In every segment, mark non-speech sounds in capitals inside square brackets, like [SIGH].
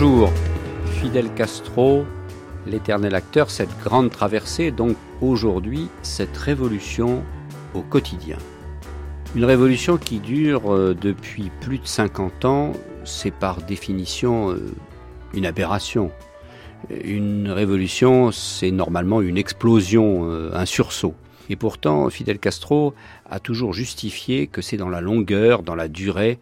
Bonjour, Fidel Castro, l'éternel acteur, cette grande traversée, donc aujourd'hui cette révolution au quotidien. Une révolution qui dure euh, depuis plus de 50 ans, c'est par définition euh, une aberration. Une révolution, c'est normalement une explosion, euh, un sursaut. Et pourtant, Fidel Castro a toujours justifié que c'est dans la longueur, dans la durée,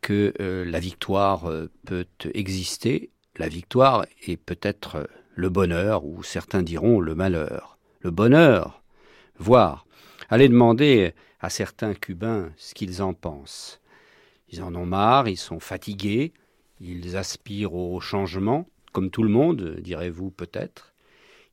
que la victoire peut exister. La victoire est peut-être le bonheur, ou certains diront le malheur. Le bonheur, voire, allez demander à certains Cubains ce qu'ils en pensent. Ils en ont marre, ils sont fatigués, ils aspirent au changement, comme tout le monde, direz-vous peut-être.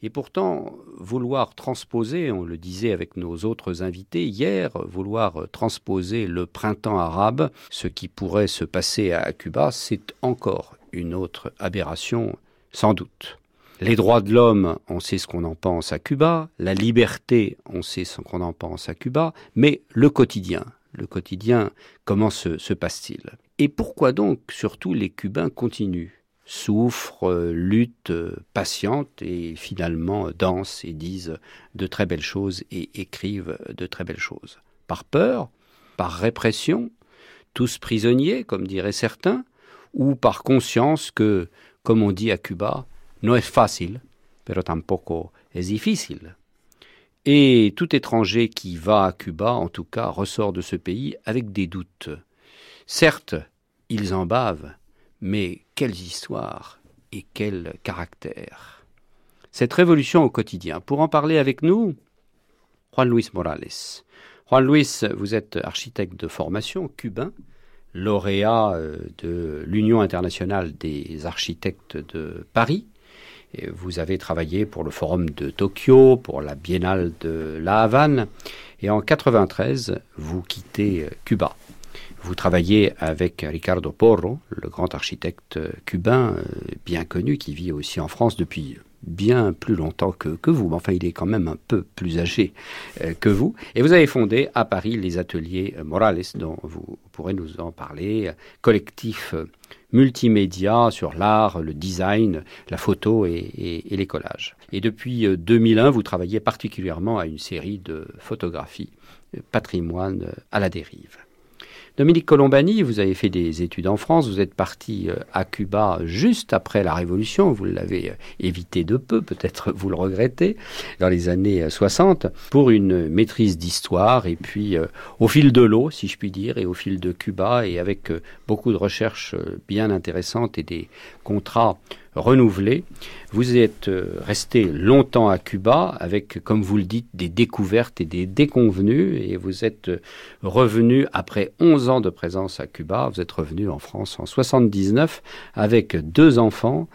Et pourtant, vouloir transposer, on le disait avec nos autres invités hier, vouloir transposer le printemps arabe, ce qui pourrait se passer à Cuba, c'est encore une autre aberration, sans doute. Les droits de l'homme, on sait ce qu'on en pense à Cuba, la liberté, on sait ce qu'on en pense à Cuba, mais le quotidien, le quotidien, comment se, passe-t-il? Et pourquoi donc surtout les Cubains continuent souffrent, luttent, patientent et finalement dansent et disent de très belles choses et écrivent de très belles choses. Par peur, par répression, tous prisonniers, comme diraient certains, ou par conscience que, comme on dit à Cuba, no es fácil, pero tampoco es difícil. Et tout étranger qui va à Cuba, en tout cas, ressort de ce pays avec des doutes. Certes, ils en bavent, mais quelles histoires et quel caractère. Cette révolution au quotidien. Pour en parler avec nous, Juan Luis Morales. Juan Luis, vous êtes architecte de formation cubain, lauréat euh, de l'Union internationale des architectes de Paris, vous avez travaillé pour le Forum de Tokyo, pour la Biennale de La Havane, et en 93, vous quittez Cuba. Vous travaillez avec Ricardo Porro, le grand architecte cubain euh, bien connu qui vit aussi en France depuis bien plus longtemps que, vous. Enfin, il est quand même un peu plus âgé euh, que vous. Et vous avez fondé à Paris les ateliers Morales, dont vous pourrez nous en parler, collectif multimédia sur l'art, le design, la photo et, les collages. Et depuis 2001, euh, vous travaillez particulièrement à une série de photographies, euh, patrimoine à la dérive. Dominique Colombani, vous avez fait des études en France, vous êtes parti euh, à Cuba juste après la Révolution, vous l'avez euh, évité de peu, peut-être vous le regrettez, dans les années 60, euh, pour une maîtrise d'histoire, et puis au fil de l'eau, si je puis dire, et au fil de Cuba, et avec beaucoup de recherches bien intéressantes et des contrats renouvelé. Vous êtes euh, resté longtemps à Cuba avec, comme vous le dites, des découvertes et des déconvenues et vous êtes euh, revenu après 11 ans de présence à Cuba. Vous êtes revenu en France en 79 avec deux enfants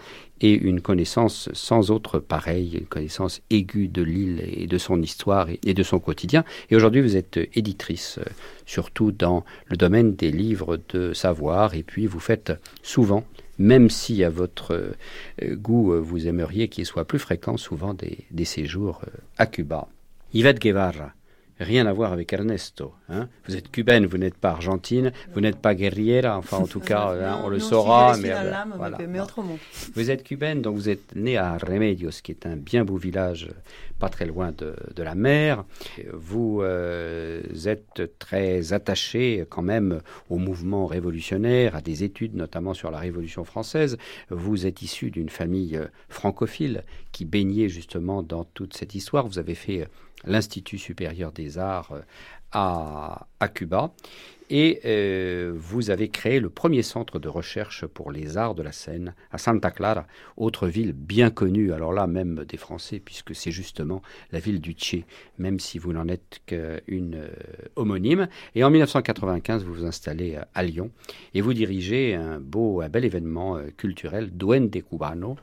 et une connaissance sans autre pareille, une connaissance aiguë de l'île et de son histoire et de son quotidien. Et aujourd'hui, vous êtes éditrice, euh, surtout dans le domaine des livres de savoir, et puis vous faites souvent même si à votre euh, goût, euh, vous aimeriez qu'il soit plus fréquent souvent des, des séjours euh, à Cuba. Yvette Guevara, rien à voir avec Ernesto. Hein. Vous êtes cubaine, vous n'êtes pas argentine, vous n'êtes pas guerriera, enfin en tout cas, [LAUGHS] hein, on le saura. Mais, voilà. autrement. Vous êtes cubaine, donc vous êtes née à Remedios, qui est un bien beau village pas très loin de, la mer. Vous euh, êtes très attaché quand même au mouvement révolutionnaire, à des études notamment sur la Révolution française. Vous êtes issu d'une famille euh, francophile qui baignait justement dans toute cette histoire. Vous avez fait l'Institut supérieur des arts euh, à, à Cuba et euh, vous avez créé le premier centre de recherche pour les arts de la scène à Santa Clara, autre ville bien connue, alors là même des Français, puisque c'est justement la ville du Tché, même si vous n'en êtes qu'une euh, homonyme. Et en 1995, vous vous installez à Lyon et vous dirigez un beau, un bel événement euh, culturel, Duende Cubano,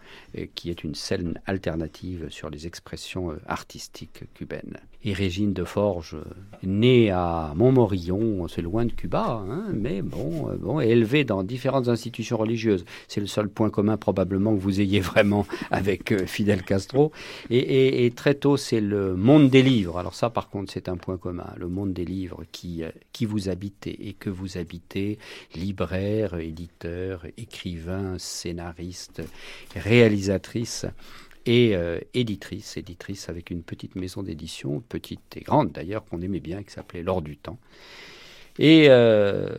qui est une scène alternative sur les expressions artistiques cubaines. Et Régine de Forge, née né à Montmorillon, c'est loin de Cuba, hein, mais bon, bon, élevé dans différentes institutions religieuses. C'est le seul point commun probablement que vous ayez [LAUGHS] vraiment avec Fidel Castro. Et, et très tôt, c'est le monde des livres. Alors ça, par contre, c'est un point commun. Le monde des livres qui, qui vous habite et que vous habitez, libraire, éditeur, écrivain, scénariste, réalisatrice et euh, éditrice, éditrice avec une petite maison d'édition, petite et grande d'ailleurs, qu'on aimait bien, qui s'appelait L'Or du Temps. Et euh,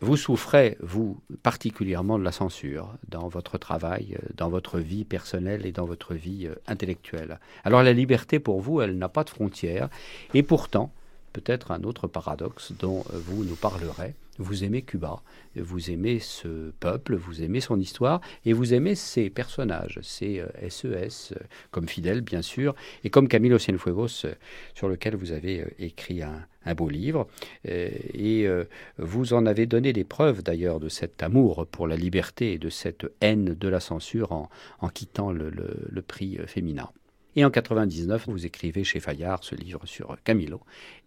vous souffrez, vous, particulièrement de la censure dans votre travail, euh, dans votre vie personnelle et dans votre vie intellectuelle. Alors la liberté, pour vous, elle n'a pas de frontières, et pourtant, peut-être un autre paradoxe dont vous nous parlerez, vous aimez Cuba, vous aimez ce peuple, vous aimez son histoire et vous aimez ses personnages, ses SES, euh, e euh, comme Fidel bien sûr, et comme Camilo Cienfuegos, euh, sur lequel vous avez écrit un, beau livre. Et vous en avez donné des preuves d'ailleurs de cet amour pour la liberté et de cette haine de la censure en, quittant le, le prix féminin. Et en 99, vous écrivez chez Fayard ce livre sur Camilo.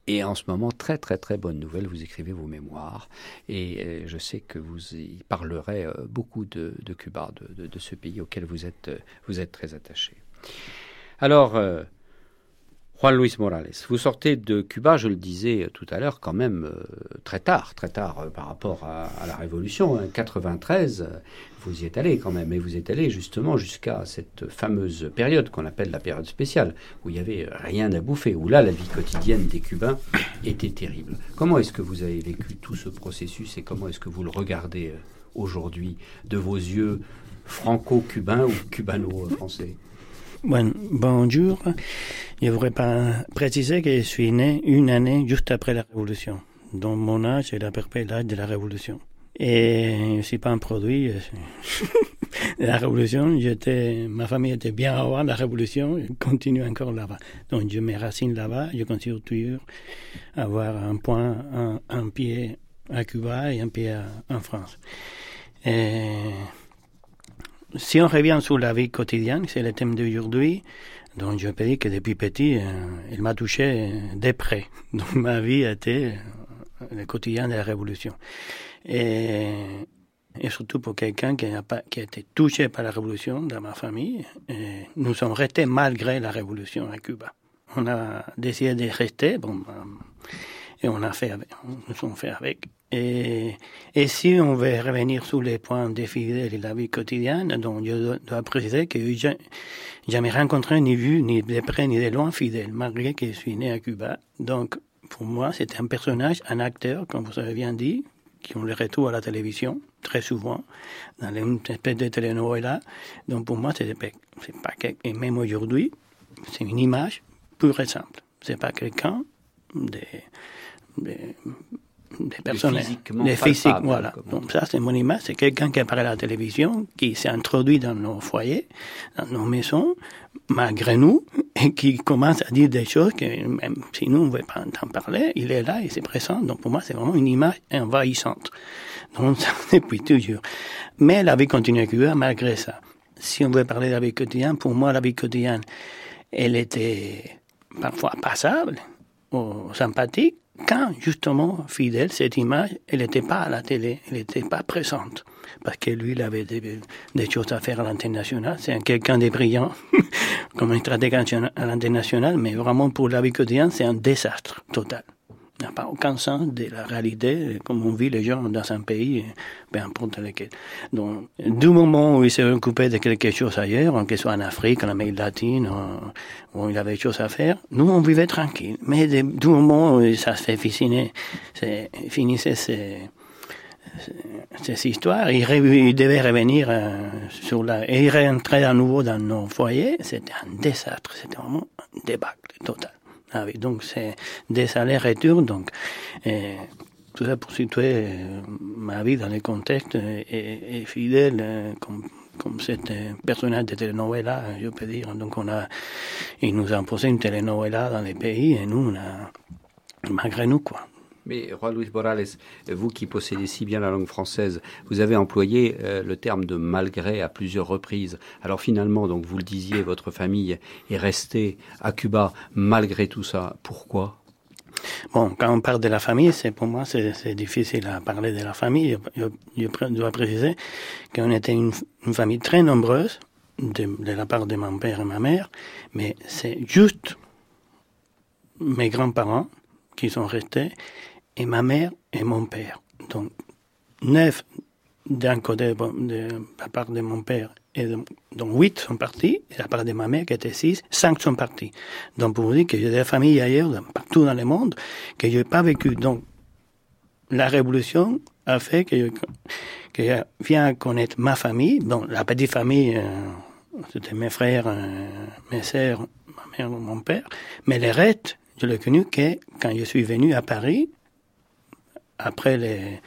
Et en ce moment, très très très bonne nouvelle, vous écrivez vos mémoires. Et euh, je sais que vous y parlerez euh, beaucoup de, Cuba, de, de, ce pays auquel vous êtes, euh, vous êtes très attaché. Alors, Juan Luis Morales, vous sortez de Cuba, je le disais tout à l'heure, quand même euh, très tard, très tard euh, par rapport à, la Révolution. Hein, 93, euh, vous y êtes allé quand même, et vous êtes allé justement jusqu'à cette fameuse période qu'on appelle la période spéciale, où il n'y avait rien à bouffer, où là la vie quotidienne des Cubains était terrible. Comment est-ce que vous avez vécu tout ce processus et comment est-ce que vous le regardez aujourd'hui de vos yeux franco-cubains ou cubano-français? Bon, bonjour. Je voudrais pas préciser que je suis né une année juste après la Révolution. Donc mon âge est à peu de la Révolution. Et je ne suis pas un produit de [LAUGHS] la Révolution. Ma famille était bien avant la Révolution. Je continue encore là-bas. Donc je me racine là-bas. Je continue toujours à avoir un point, un, pied à Cuba et un pied en France. Et si on revient sur la vie quotidienne, c'est le thème d'aujourd'hui, donc je peux dire que depuis petit, euh, il m'a touché de près. [LAUGHS] Donc ma vie était euh, le quotidien de la Révolution. Et, surtout pour quelqu'un qui, a qui a été touché par la Révolution dans ma famille, nous sommes restés malgré la Révolution à Cuba. On a décidé de rester, bon, et on a fait avec, nous sommes fait avec. Et, et si on veut revenir sur les points de fidèles de la vie quotidienne, donc je dois préciser que je jamais rencontré ni vu ni de près ni de loin fidèle, malgré que je suis né à Cuba. Donc pour moi, c'était un personnage, un acteur, comme vous avez bien dit, qui ont le retour à la télévision, très souvent, dans une espèce de telenovela. Donc pour moi, c'est pas, et même aujourd'hui, c'est une image pure et simple. C'est pas quelqu'un de des, personnes, des physiques, voilà. Donc ça, c'est mon image, c'est quelqu'un qui apparaît à la télévision, qui s'est introduit dans nos foyers, dans nos maisons, malgré nous, [LAUGHS] et qui commence à dire des choses que même si nous, on ne veut pas en parler, il est là et c'est présent. Donc pour moi, c'est vraiment une image envahissante. Donc [LAUGHS] ça, depuis toujours. Mais la vie continue à Cuba malgré ça. Si on veut parler de la vie quotidienne, pour moi, la vie quotidienne, elle était parfois passable, ou sympathique, quand justement Fidel, cette image, elle n'était pas à la télé, elle n'était pas présente. Parce que lui, il avait des, choses à faire à l'antenne nationale. C'est quelqu'un de brillant, [LAUGHS] comme un stratège à l'antenne nationale, mais vraiment pour la vie quotidienne, c'est un désastre total n'a pas aucun sens de la réalité, comme on vit les gens dans un pays, peu importe lequel. Donc, du moment où il s'est occupé de quelque chose ailleurs, que ce soit en Afrique, en Amérique latine, où il avait des choses à faire, nous, on vivait tranquille. Mais du moment où ça se fait finissait ces, ces histoires, il, il, devait revenir euh, sur la, et il rentrait à nouveau dans nos foyers, c'était un désastre, c'était vraiment un débâcle total. Ah donc c'est des allers-retours. Donc, tout ça pour situer euh, ma vie dans le contexte et, fidèle euh, comme, comme cet euh, personnage de telenovela, je peux dire. Donc on a, ils nous ont imposé une telenovela dans les pays et nous, on a, malgré nous, quoi. Mais Roi Luis Morales, vous qui possédez si bien la langue française, vous avez employé euh, le terme de malgré à plusieurs reprises. Alors finalement, donc vous le disiez, votre famille est restée à Cuba malgré tout ça. Pourquoi? Bon, quand on parle de la famille, c'est pour moi c'est difficile à parler de la famille. Je, je dois préciser qu'on était une, famille très nombreuse de, la part de mon père et ma mère, mais c'est juste mes grands-parents qui sont restés et ma mère et mon père. Donc neuf d'un côté de la part de mon père et donc huit sont partis, et la part de ma mère qui était six, cinq sont partis. Donc pour vous dire que j'ai des familles ailleurs, partout dans le monde, que je n'ai pas vécu. Donc la révolution a fait que, que je viens connaître ma famille, bon, la petite famille, euh, c'était mes frères, euh, mes sœurs, ma mère, mon père, mais les restes, je l'ai connu que quand je suis venu à Paris, après les,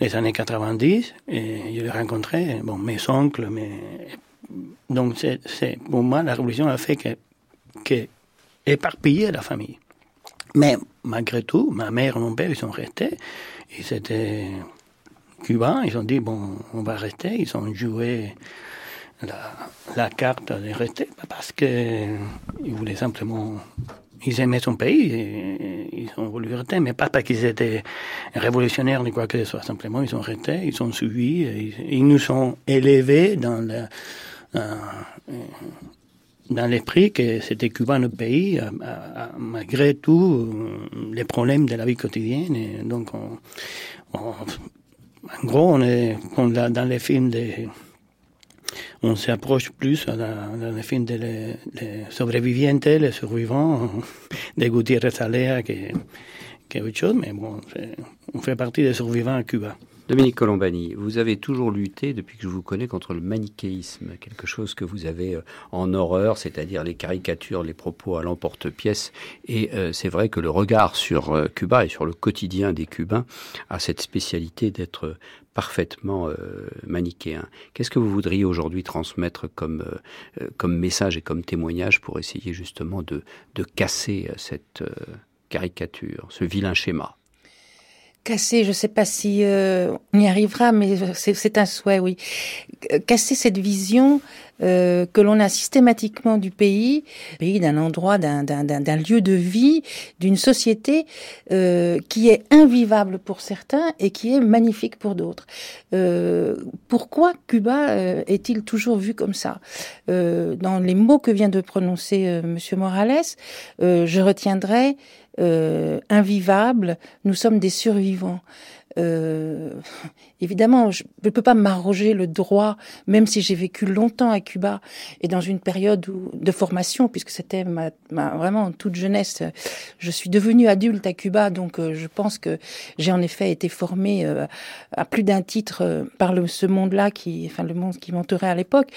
les années 90, et je l'ai rencontré, bon, mes oncles, mes... donc pour moi, la révolution a fait que, que éparpiller la famille. Mais malgré tout, ma mère et mon père, ils sont restés, ils étaient cubains, ils ont dit, bon, on va rester, ils ont joué la, la carte de rester, parce qu'ils voulaient simplement ils aimaient son pays, ils ont voulu rester, mais pas parce qu'ils étaient révolutionnaires ni quoi que ce soit. Simplement, ils ont resté, ils ont suivi, ils nous ont élevés dans le, dans l'esprit que c'était Cuba notre pays, malgré tout les problèmes de la vie quotidienne. Et donc, en gros, on est dans les films des on s'approche plus dans, le film de les sobrevivientes, les survivants [LAUGHS] de Gutiérrez Alea que, que autre chose, mais bon, on fait partie des survivants à Cuba. Dominique Colombani, vous avez toujours lutté, depuis que je vous connais, contre le manichéisme, quelque chose que vous avez euh, en horreur, c'est-à-dire les caricatures, les propos à l'emporte-pièce. Et euh, c'est vrai que le regard sur euh, Cuba et sur le quotidien des Cubains a cette spécialité d'être parfaitement manichéen. Qu'est-ce que vous voudriez aujourd'hui transmettre comme, comme message et comme témoignage pour essayer justement de, de casser cette caricature, ce vilain schéma? Casser, je ne sais pas si euh, on y arrivera, mais c'est un souhait, oui. Casser cette vision euh, que l'on a systématiquement du pays, pays d'un endroit, d'un lieu de vie, d'une société euh, qui est invivable pour certains et qui est magnifique pour d'autres. Euh, pourquoi Cuba euh, est-il toujours vu comme ça? Dans les mots que vient de prononcer Monsieur Morales, je retiendrai euh, invivable, nous sommes des survivants. Euh, évidemment, je ne peux pas m'arroger le droit, même si j'ai vécu longtemps à Cuba et dans une période de formation, puisque c'était ma, vraiment toute jeunesse. Je suis devenue adulte à Cuba, donc euh, je pense que j'ai en effet été formée euh, à plus d'un titre par ce monde-là, qui, enfin le monde qui m'entourait à l'époque.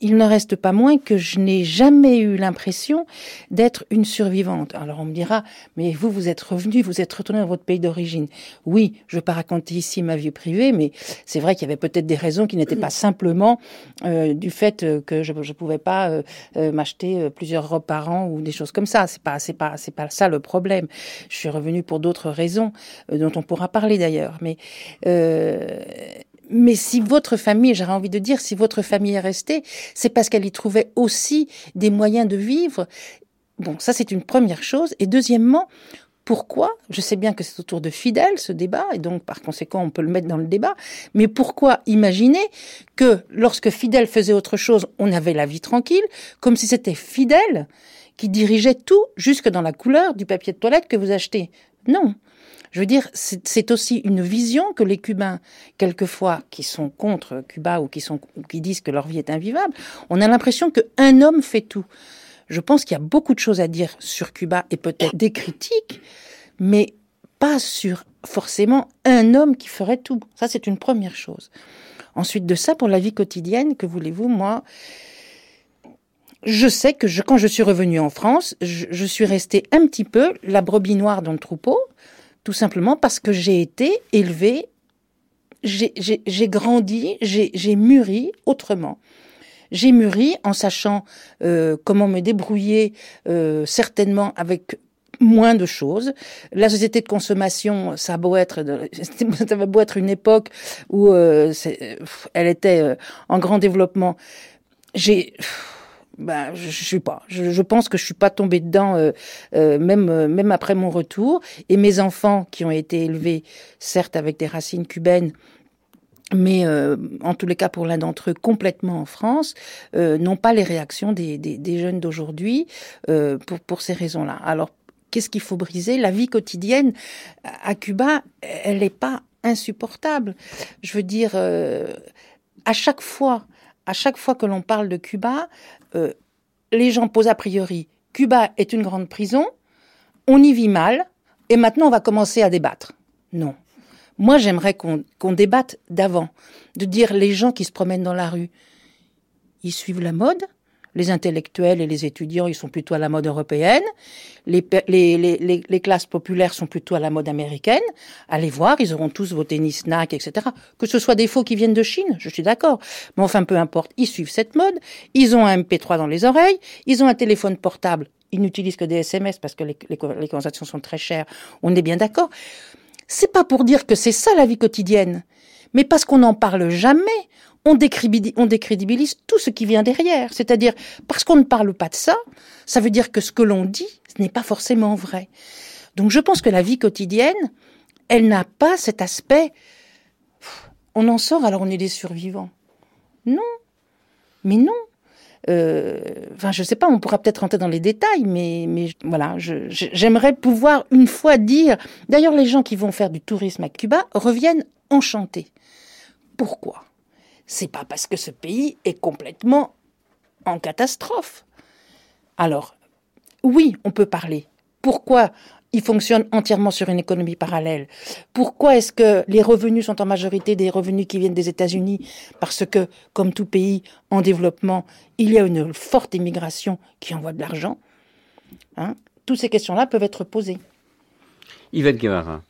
Il ne reste pas moins que je n'ai jamais eu l'impression d'être une survivante. Alors on me dira, mais vous, vous êtes revenu, vous êtes retourné dans votre pays d'origine. Oui, je pars raconter ici ma vie privée, mais c'est vrai qu'il y avait peut-être des raisons qui n'étaient pas simplement euh, du fait euh, que je ne pouvais pas euh, m'acheter plusieurs robes par an ou des choses comme ça. C'est pas c'est pas c'est pas ça le problème. Je suis revenue pour d'autres raisons dont on pourra parler d'ailleurs, mais mais si votre famille, j'aurais envie de dire, si votre famille est restée, c'est parce qu'elle y trouvait aussi des moyens de vivre. Bon, ça c'est une première chose. Et deuxièmement, pourquoi Je sais bien que c'est autour de Fidèle ce débat, et donc par conséquent on peut le mettre dans le débat, mais pourquoi imaginer que lorsque Fidèle faisait autre chose, on avait la vie tranquille, comme si c'était Fidèle qui dirigeait tout jusque dans la couleur du papier de toilette que vous achetez? Non. Je veux dire, c'est aussi une vision que les Cubains, quelquefois, qui sont contre Cuba ou qui, sont, qui disent que leur vie est invivable, on a l'impression qu'un homme fait tout. Je pense qu'il y a beaucoup de choses à dire sur Cuba et peut-être des critiques, mais pas sur forcément un homme qui ferait tout. Ça, c'est une première chose. Ensuite de ça, pour la vie quotidienne, que voulez-vous, moi, je sais que quand je suis revenue en France, je, je suis restée un petit peu la brebis noire dans le troupeau, tout simplement parce que j'ai été élevée, j'ai grandi, j'ai mûri autrement. J'ai mûri en sachant euh, comment me débrouiller euh, certainement avec moins de choses. La société de consommation, ça a beau être, [LAUGHS] ça va beau être une époque où euh, elle était en grand développement. J'ai ben, je, sais pas. Je, je, pense que je suis pas tombée dedans, euh, euh, même euh, même après mon retour. Et mes enfants, qui ont été élevés, certes avec des racines cubaines, mais euh, en tous les cas pour l'un d'entre eux complètement en France, euh, n'ont pas les réactions des, des, des jeunes d'aujourd'hui euh, pour, pour ces raisons-là. Alors, qu'est-ce qu'il faut briser? La vie quotidienne à Cuba, elle n'est pas insupportable. Je veux dire, euh, à chaque fois, à chaque fois que l'on parle de Cuba, euh, les gens posent a priori Cuba est une grande prison, on y vit mal, et maintenant on va commencer à débattre. Non. Moi, j'aimerais qu'on débatte d'avant, de dire les gens qui se promènent dans la rue, ils suivent la mode. Les intellectuels et les étudiants, ils sont plutôt à la mode européenne. Les, classes populaires sont plutôt à la mode américaine. Allez voir, ils auront tous vos tennis snacks, etc. Que ce soit des faux qui viennent de Chine, je suis d'accord. Mais enfin, peu importe, ils suivent cette mode. Ils ont un MP3 dans les oreilles. Ils ont un téléphone portable. Ils n'utilisent que des SMS parce que les, les, les conversations sont très chères. On est bien d'accord. C'est pas pour dire que c'est ça la vie quotidienne, mais parce qu'on n'en parle jamais. On décrédibilise, on décrédibilise tout ce qui vient derrière. C'est-à-dire, parce qu'on ne parle pas de ça, ça veut dire que ce que l'on dit, ce n'est pas forcément vrai. Donc je pense que la vie quotidienne, elle n'a pas cet aspect. On en sort alors on est des survivants. Non. Mais non. Euh, enfin, je sais pas, on pourra peut-être rentrer dans les détails, mais, mais voilà, j'aimerais pouvoir une fois dire. D'ailleurs, les gens qui vont faire du tourisme à Cuba reviennent enchantés. Pourquoi? C'est pas parce que ce pays est complètement en catastrophe. Alors, oui, on peut parler. Pourquoi il fonctionne entièrement sur une économie parallèle. Pourquoi est-ce que les revenus sont en majorité des revenus qui viennent des États-Unis? Parce que, comme tout pays en développement, il y a une forte immigration qui envoie de l'argent. Hein Toutes ces questions-là peuvent être posées. Yvette Guevara,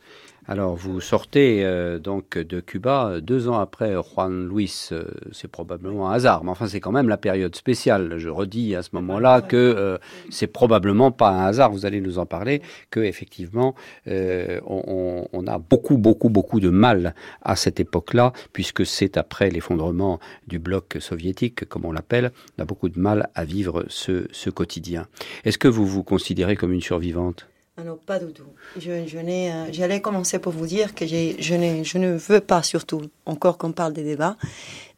alors, vous sortez euh, donc de Cuba deux ans après Juan Luis. Euh, c'est probablement un hasard, mais enfin, c'est quand même la période spéciale. Je redis à ce moment-là que euh, c'est probablement pas un hasard. Vous allez nous en parler. Que effectivement, euh, on, on, a beaucoup, beaucoup, beaucoup de mal à cette époque-là, puisque c'est après l'effondrement du bloc soviétique, comme on l'appelle. On a beaucoup de mal à vivre ce, ce quotidien. Est-ce que vous vous considérez comme une survivante? Ah non, pas du tout. Je, je euh, j'allais commencer pour vous dire que je, je ne veux pas, surtout, encore qu'on parle des débats,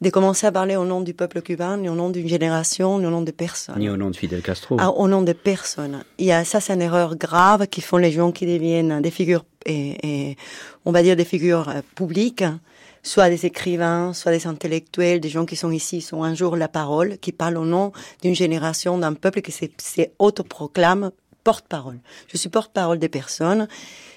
de commencer à parler au nom du peuple cubain, ni au nom d'une génération, ni au nom de personne. Ni au nom de Fidel Castro. Ah, au nom de personne. Il y a, ça, c'est une erreur grave qui font les gens qui deviennent des figures, et, et on va dire des figures euh, publiques, soit des écrivains, soit des intellectuels, des gens qui sont ici, sont un jour la parole, qui parlent au nom d'une génération, d'un peuple qui s'autoproclame porte-parole. Je suis porte-parole des personnes.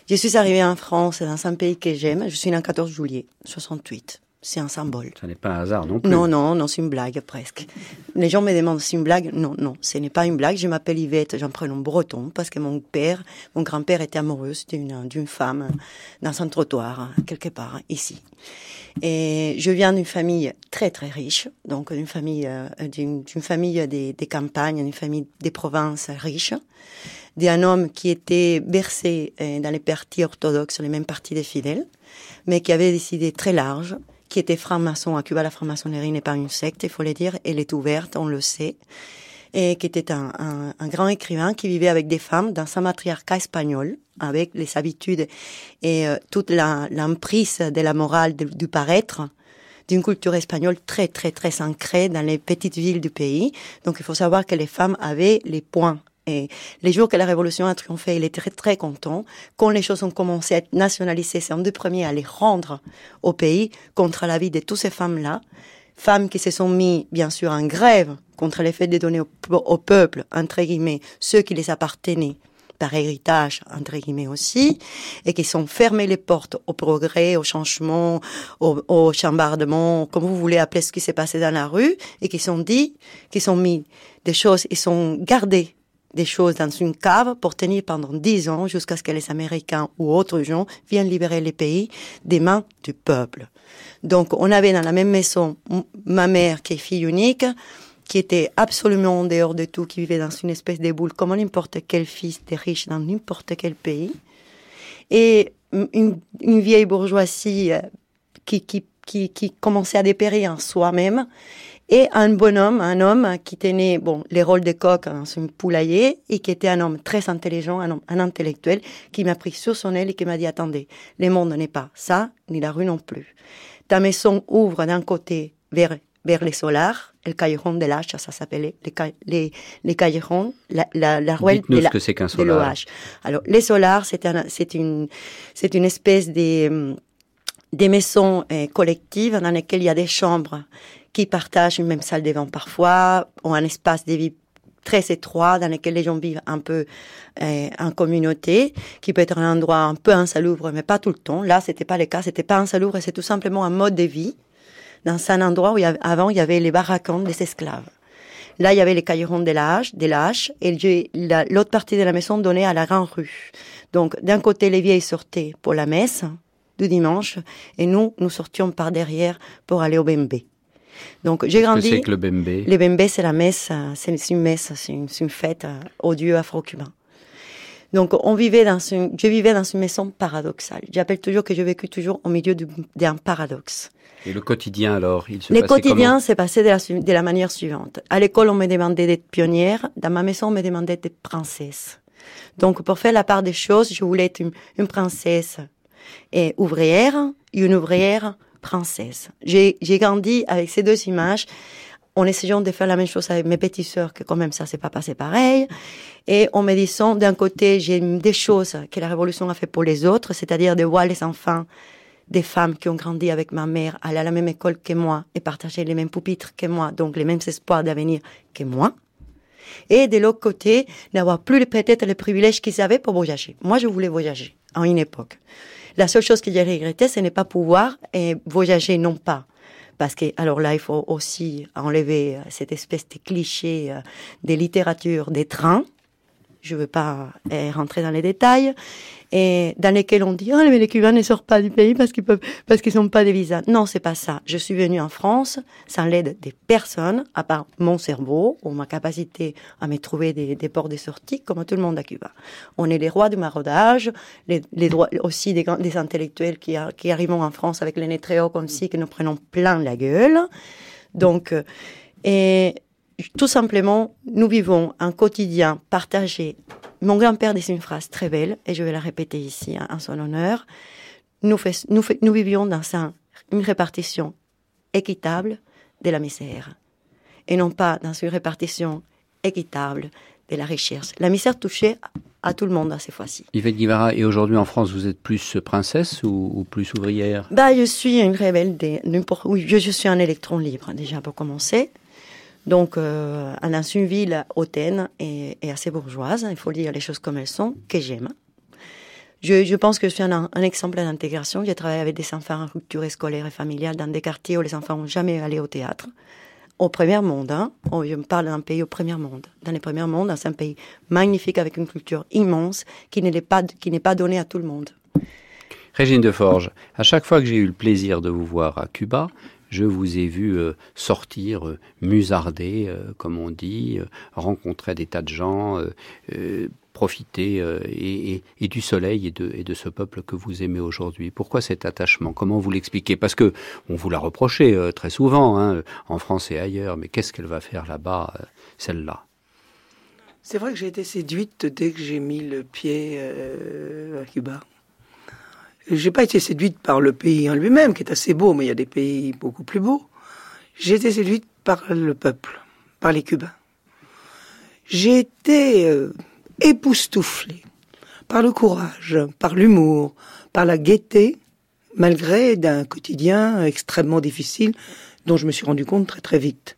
Je suis arrivée en France, dans un pays que j'aime. Je suis née le 14 juillet 68. C'est un symbole. Ça n'est pas un hasard non plus. Non, non, non, c'est une blague presque. Les gens me demandent si c'est une blague. Non, non, ce n'est pas une blague. Je m'appelle Yvette, j'ai un prénom breton parce que mon père, mon grand-père était amoureux d'une, femme dans un trottoir, quelque part, ici. Et je viens d'une famille très très riche, donc d'une famille, euh, d'une, d'une famille des, des campagnes, d'une famille des provinces riches, d'un homme qui était bercé euh, dans les partis orthodoxes, les mêmes partis des fidèles, mais qui avait décidé très large qui était franc-maçon. À Cuba, la franc-maçonnerie n'est pas une secte, il faut le dire. Elle est ouverte, on le sait. Et qui était un, un, un grand écrivain qui vivait avec des femmes dans sa matriarcat espagnol, avec les habitudes et euh, toute l'emprise de la morale du paraître d'une culture espagnole très, très, très ancrée dans les petites villes du pays. Donc, il faut savoir que les femmes avaient les points et les jours que la révolution a triomphé, il était très, très content. Quand les choses ont commencé à être nationalisées, c'est un des premiers à les rendre au pays contre la vie de toutes ces femmes-là. Femmes qui se sont mis, bien sûr, en grève contre l'effet de donner au, peuple, entre guillemets, ceux qui les appartenaient par héritage, entre guillemets aussi, et qui sont fermés les portes au progrès, au changement, au, au chambardement, comme vous voulez appeler ce qui s'est passé dans la rue, et qui sont dit, qui sont mis des choses, ils sont gardés des choses dans une cave pour tenir pendant dix ans jusqu'à ce que les Américains ou autres gens viennent libérer les pays des mains du peuple. Donc, on avait dans la même maison ma mère qui est fille unique, qui était absolument en dehors de tout, qui vivait dans une espèce de boule comme n'importe quel fils des riches dans n'importe quel pays, et une, vieille bourgeoisie euh, qui, qui commençait à dépérir en soi-même et un bonhomme, un homme qui tenait bon les rôles de coq dans un poulailler et qui était un homme très intelligent, un, homme, un intellectuel, qui m'a pris sur son aile et qui m'a dit attendez, le monde n'est pas ça, ni la rue non plus. Ta maison ouvre d'un côté vers vers les solars, le callejón de l'âge, ça s'appelait les, les, les la, la, la ruelle de, la, que c'est qu'un solar. Alors, les solars, c'est un, c'est une, c'est une espèce de, des maisons euh, collectives dans lesquelles il y a des chambres qui partagent une même salle de bain parfois, ou un espace de vie très étroit dans lequel les gens vivent un peu euh, en communauté, qui peut être un endroit un peu insalubre, mais pas tout le temps. Là, c'était pas le cas, c'était pas insalubre, c'est tout simplement un mode de vie dans un endroit où y avait, avant il y avait les barracons des esclaves. Là, il y avait les caillerons de la hache, de la hache et l'autre partie de la maison donnait à la grande rue. Donc, d'un côté, les vieilles sortaient pour la messe du dimanche, et nous, nous sortions par derrière pour aller au Bembé. Donc, j'ai grandi. Qu'est-ce que c'est que le Bembé? Le Bembé, c'est la messe, c'est une messe, c'est une, une, fête aux dieux afro-cubains. Donc, on vivait dans une, je vivais dans une maison paradoxale. J'appelle toujours que j'ai vécu toujours au milieu d'un paradoxe. Et le quotidien alors il se Le quotidien s'est passé de la, de la manière suivante. À l'école, on me demandait d'être pionnière. Dans ma maison, on me demandait d'être princesse. Donc, pour faire la part des choses, je voulais être une, une princesse et ouvrière et une ouvrière princesse. J'ai grandi avec ces deux images en essayant de faire la même chose avec mes petites sœurs, que quand même ça s'est pas passé pareil. Et en me disant, d'un côté, j'ai des choses que la révolution a fait pour les autres, c'est-à-dire de voir les enfants des femmes qui ont grandi avec ma mère, aller à la même école que moi et partager les mêmes pupitres que moi, donc les mêmes espoirs d'avenir que moi. Et de l'autre côté, d'avoir plus peut-être les privilèges qu'ils avaient pour voyager. Moi, je voulais voyager en une époque. La seule chose que j'ai regretté, ce n'est pas pouvoir et voyager non pas. Parce que, alors là, il faut aussi enlever cette espèce de cliché euh, des littératures des trains. Je ne veux pas euh, rentrer dans les détails et dans lesquels on dit oh, mais les Cubains ne sortent pas du pays parce qu'ils peuvent parce qu'ils n'ont pas de visa. Non, c'est pas ça. Je suis venue en France sans l'aide des personnes, à part mon cerveau ou ma capacité à me trouver des, des ports de sortie, comme tout le monde à Cuba. On est les rois du maraudage, les, les droits aussi des, des intellectuels qui, qui arrivent en France avec les nez très hauts comme si que nous prenons plein la gueule. Donc, euh, et tout simplement, nous vivons un quotidien partagé mon grand-père disait une phrase très belle, et je vais la répéter ici en son honneur. Nous, nous, vivions dans une répartition équitable de la misère, et non pas dans une répartition équitable de la richesse. La misère touchait à tout le monde à ces fois-ci. Yvette Guivara, et aujourd'hui en France, vous êtes plus princesse ou, plus ouvrière? Bah, Je suis une rebelle, je suis un électron libre déjà pour commencer. Donc, euh, une ville hautaine et, assez bourgeoise, il faut dire les choses comme elles sont, que j'aime. Je, pense que je suis un, exemple d'intégration. J'ai travaillé avec des enfants en rupture scolaire et familiale dans des quartiers où les enfants n'ont jamais allé au théâtre. Au premier monde, hein. Oh, je me parle d'un pays au premier monde. Dans les premiers mondes, c'est un pays magnifique avec une culture immense qui n'est pas, qui n'est pas donnée à tout le monde. Régine de Forge, à chaque fois que j'ai eu le plaisir de vous voir à Cuba, je vous ai vu euh, sortir, euh, musarder, euh, comme on dit, rencontrer des tas de gens, profiter et, du soleil et de, ce peuple que vous aimez aujourd'hui. Pourquoi cet attachement? Comment vous l'expliquez? Parce que on vous l'a reproché très souvent, hein, en France et ailleurs, mais qu'est-ce qu'elle va faire là-bas, celle-là? C'est vrai que j'ai été séduite dès que j'ai mis le pied à Cuba. J'ai pas été séduite par le pays en lui-même, qui est assez beau, mais il y a des pays beaucoup plus beaux. J'ai été séduite par le peuple, par les Cubains. J'ai été euh, époustouflée par le courage, par l'humour, par la gaieté, malgré d'un quotidien extrêmement difficile dont je me suis rendu compte très très vite.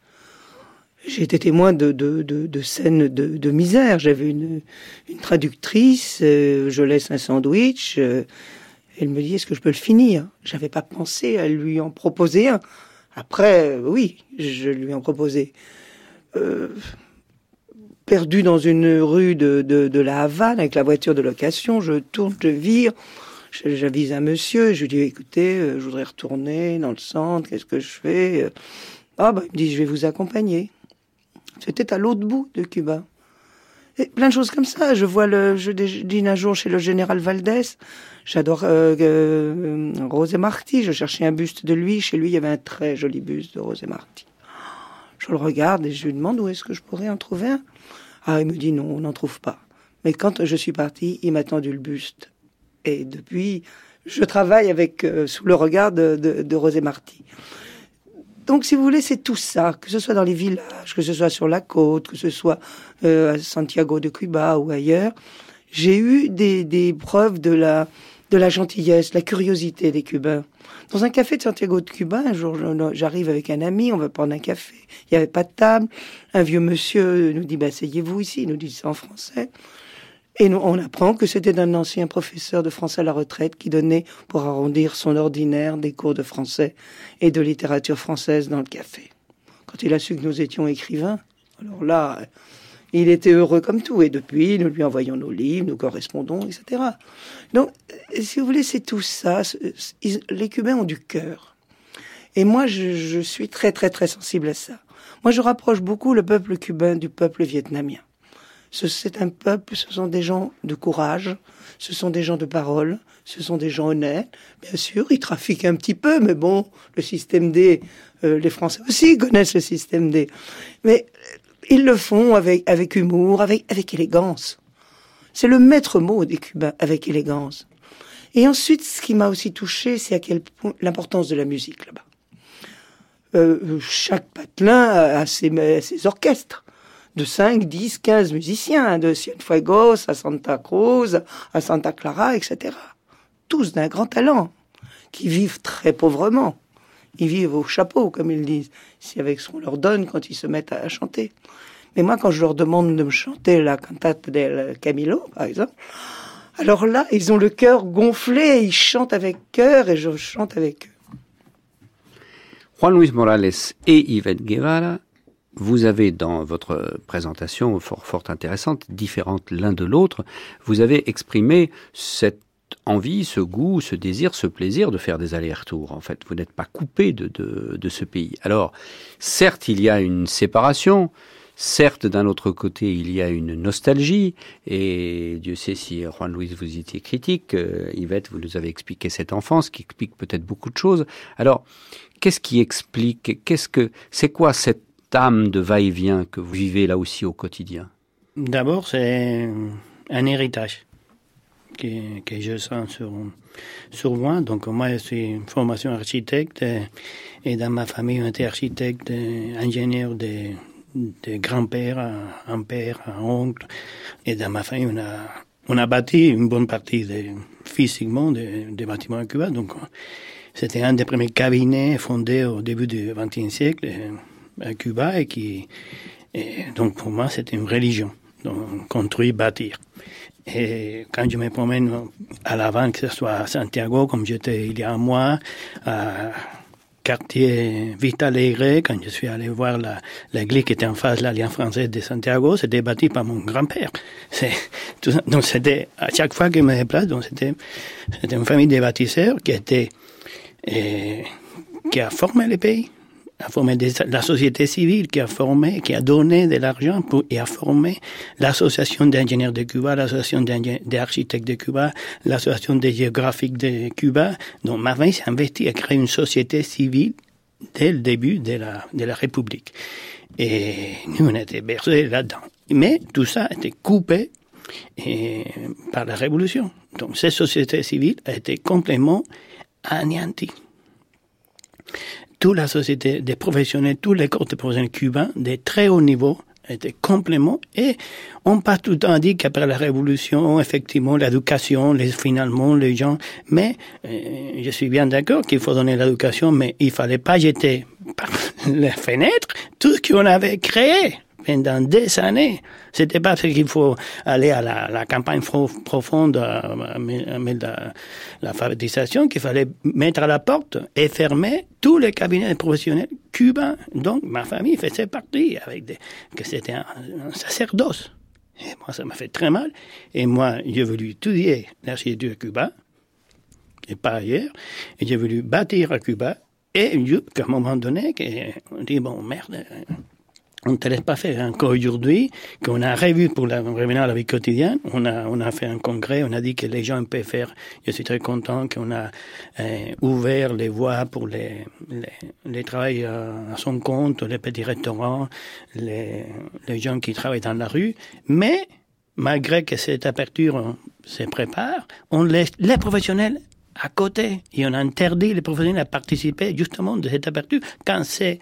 J'ai été témoin de, de, de, scènes de, misère. J'avais une, une traductrice, euh, je laisse un sandwich. Euh, elle me dit, est-ce que je peux le finir? J'avais pas pensé à lui en proposer un. Après, euh, oui, je lui en proposé. Euh, perdu dans une rue de, de, la Havane avec la voiture de location, je tourne, je vire, j'avise un monsieur, je lui dis, écoutez, euh, je voudrais retourner dans le centre, qu'est-ce que je fais? Ah, bah, il me dit, je vais vous accompagner. C'était à l'autre bout de Cuba. Plein de choses comme ça. Je vois le, je dîne un jour chez le général Valdès. J'adore euh, euh, Rosé Marty. Je cherchais un buste de lui. Chez lui, il y avait un très joli buste de Rosé Marty. Je le regarde et je lui demande où est-ce que je pourrais en trouver un. Ah, il me dit non, on n'en trouve pas. Mais quand je suis parti, il m'a tendu le buste. Et depuis, je travaille avec euh, sous le regard de, de, de Rosé Marty. Donc, si vous voulez, c'est tout ça, que ce soit dans les villages, que ce soit sur la côte, que ce soit euh, à Santiago de Cuba ou ailleurs. J'ai eu des, des preuves de la, de la gentillesse, la curiosité des Cubains. Dans un café de Santiago de Cuba, un jour, j'arrive avec un ami, on va prendre un café. Il n'y avait pas de table. Un vieux monsieur nous dit, bah, asseyez-vous ici. Il nous dit ça en français. Et nous, on apprend que c'était un ancien professeur de français à la retraite qui donnait, pour arrondir son ordinaire, des cours de français et de littérature française dans le café. Quand il a su que nous étions écrivains, alors là, il était heureux comme tout. Et depuis, nous lui envoyons nos livres, nous correspondons, etc. Donc, si vous voulez, c'est tout ça. Les Cubains ont du cœur. Et moi, je, je suis très, très, très sensible à ça. Moi, je rapproche beaucoup le peuple cubain du peuple vietnamien. C'est un peuple, ce sont des gens de courage, ce sont des gens de parole, ce sont des gens honnêtes. Bien sûr, ils trafiquent un petit peu, mais bon, le système D, euh, les Français aussi [LAUGHS] connaissent le système D. Mais ils le font avec, avec humour, avec, avec élégance. C'est le maître mot des Cubains, avec élégance. Et ensuite, ce qui m'a aussi touché, c'est à quel point l'importance de la musique là-bas. Euh, chaque patelin a ses, ses orchestres de 5, 10, 15 musiciens, de Cienfuegos à Santa Cruz, à Santa Clara, etc. Tous d'un grand talent, qui vivent très pauvrement. Ils vivent au chapeau, comme ils disent, si avec ce qu'on leur donne quand ils se mettent à chanter. Mais moi, quand je leur demande de me chanter la cantate del Camilo, par exemple, alors là, ils ont le cœur gonflé, ils chantent avec cœur et je chante avec eux. Juan Luis Morales et Yvette Guevara vous avez dans votre présentation fort, fort intéressante, différente l'un de l'autre, vous avez exprimé cette envie, ce goût, ce désir, ce plaisir de faire des allers-retours. En fait, vous n'êtes pas coupé de, de, de, ce pays. Alors, certes, il y a une séparation. Certes, d'un autre côté, il y a une nostalgie, et Dieu sait si Juan Luis vous étiez critique, euh, Yvette, vous nous avez expliqué cette enfance, qui explique peut-être beaucoup de choses. Alors, qu'est-ce qui explique, qu'est-ce que, c'est quoi cette âme de va-et-vient que vous vivez là aussi au quotidien D'abord, c'est un héritage que, que, je sens sur, sur moi. Donc, moi, je suis une formation architecte et dans ma famille, on était architecte, ingénieur de, de grand-père, un père, un oncle. Et dans ma famille, on a, on a bâti une bonne partie de, physiquement des de bâtiments à Cuba. Donc, c'était un des premiers cabinets fondés au début du XXe siècle à Cuba et qui, donc pour moi, c'était une religion. Donc, construire, bâtir. Et quand je me promène à l'avant, que ce soit à Santiago, comme j'étais il y a un mois, à quartier Vita Alegre, quand je suis allé voir l'église qui était en face de l'Alliance française de Santiago, c'était bâti par mon grand-père. [LAUGHS] Donc c'était, à chaque fois que je me déplace, donc c'était, c'était une famille de bâtisseurs qui était, qui a formé le pays a formé la société civile qui a formé, qui a donné de l'argent pour, et a formé l'association d'ingénieurs de Cuba, l'association d'architectes de Cuba, l'association des géographiques de Cuba. Donc Marvin s'est investi à créer une société civile dès le début de la, de la République. Et nous, on était bercés là-dedans. Mais tout ça a été coupé par la Révolution. Donc cette société civile a été complètement anéantie toute la société des professionnels, tous les corps de professionnels cubains de très haut niveau étaient complètement et on pas tout le temps dit qu'après la révolution, effectivement, l'éducation, les, finalement, les gens, mais euh, je suis bien d'accord qu'il faut donner l'éducation, mais il fallait pas jeter par [LAUGHS] les fenêtres tout ce qu'on avait créé pendant des années. C'était pas parce qu'il faut aller à la, la campagne profonde, à, la, l'alphabétisation, qu'il fallait mettre à la porte et fermer tous les cabinets professionnels cubains. Donc, ma famille faisait partie avec des, que c'était un, sacerdoce. Et moi, ça m'a fait très mal. Et moi, j'ai voulu étudier l'architecture à Cuba, et pas ailleurs. Et j'ai voulu bâtir à Cuba. Et qu'à un moment donné, on dit, bon, merde, on ne te laisse pas faire. Encore aujourd'hui, qu'on a revu pour la, revenir à la vie quotidienne, on a, on a fait un congrès, on a dit que les gens peuvent faire. Je suis très content qu'on a euh, ouvert les voies pour les, les, les travail à, son compte, les petits restaurants, les, les gens qui travaillent dans la rue. Mais, malgré que cette aperture se prépare, on laisse les professionnels à côté et on interdit les professionnels à participer justement de cette aperture quand c'est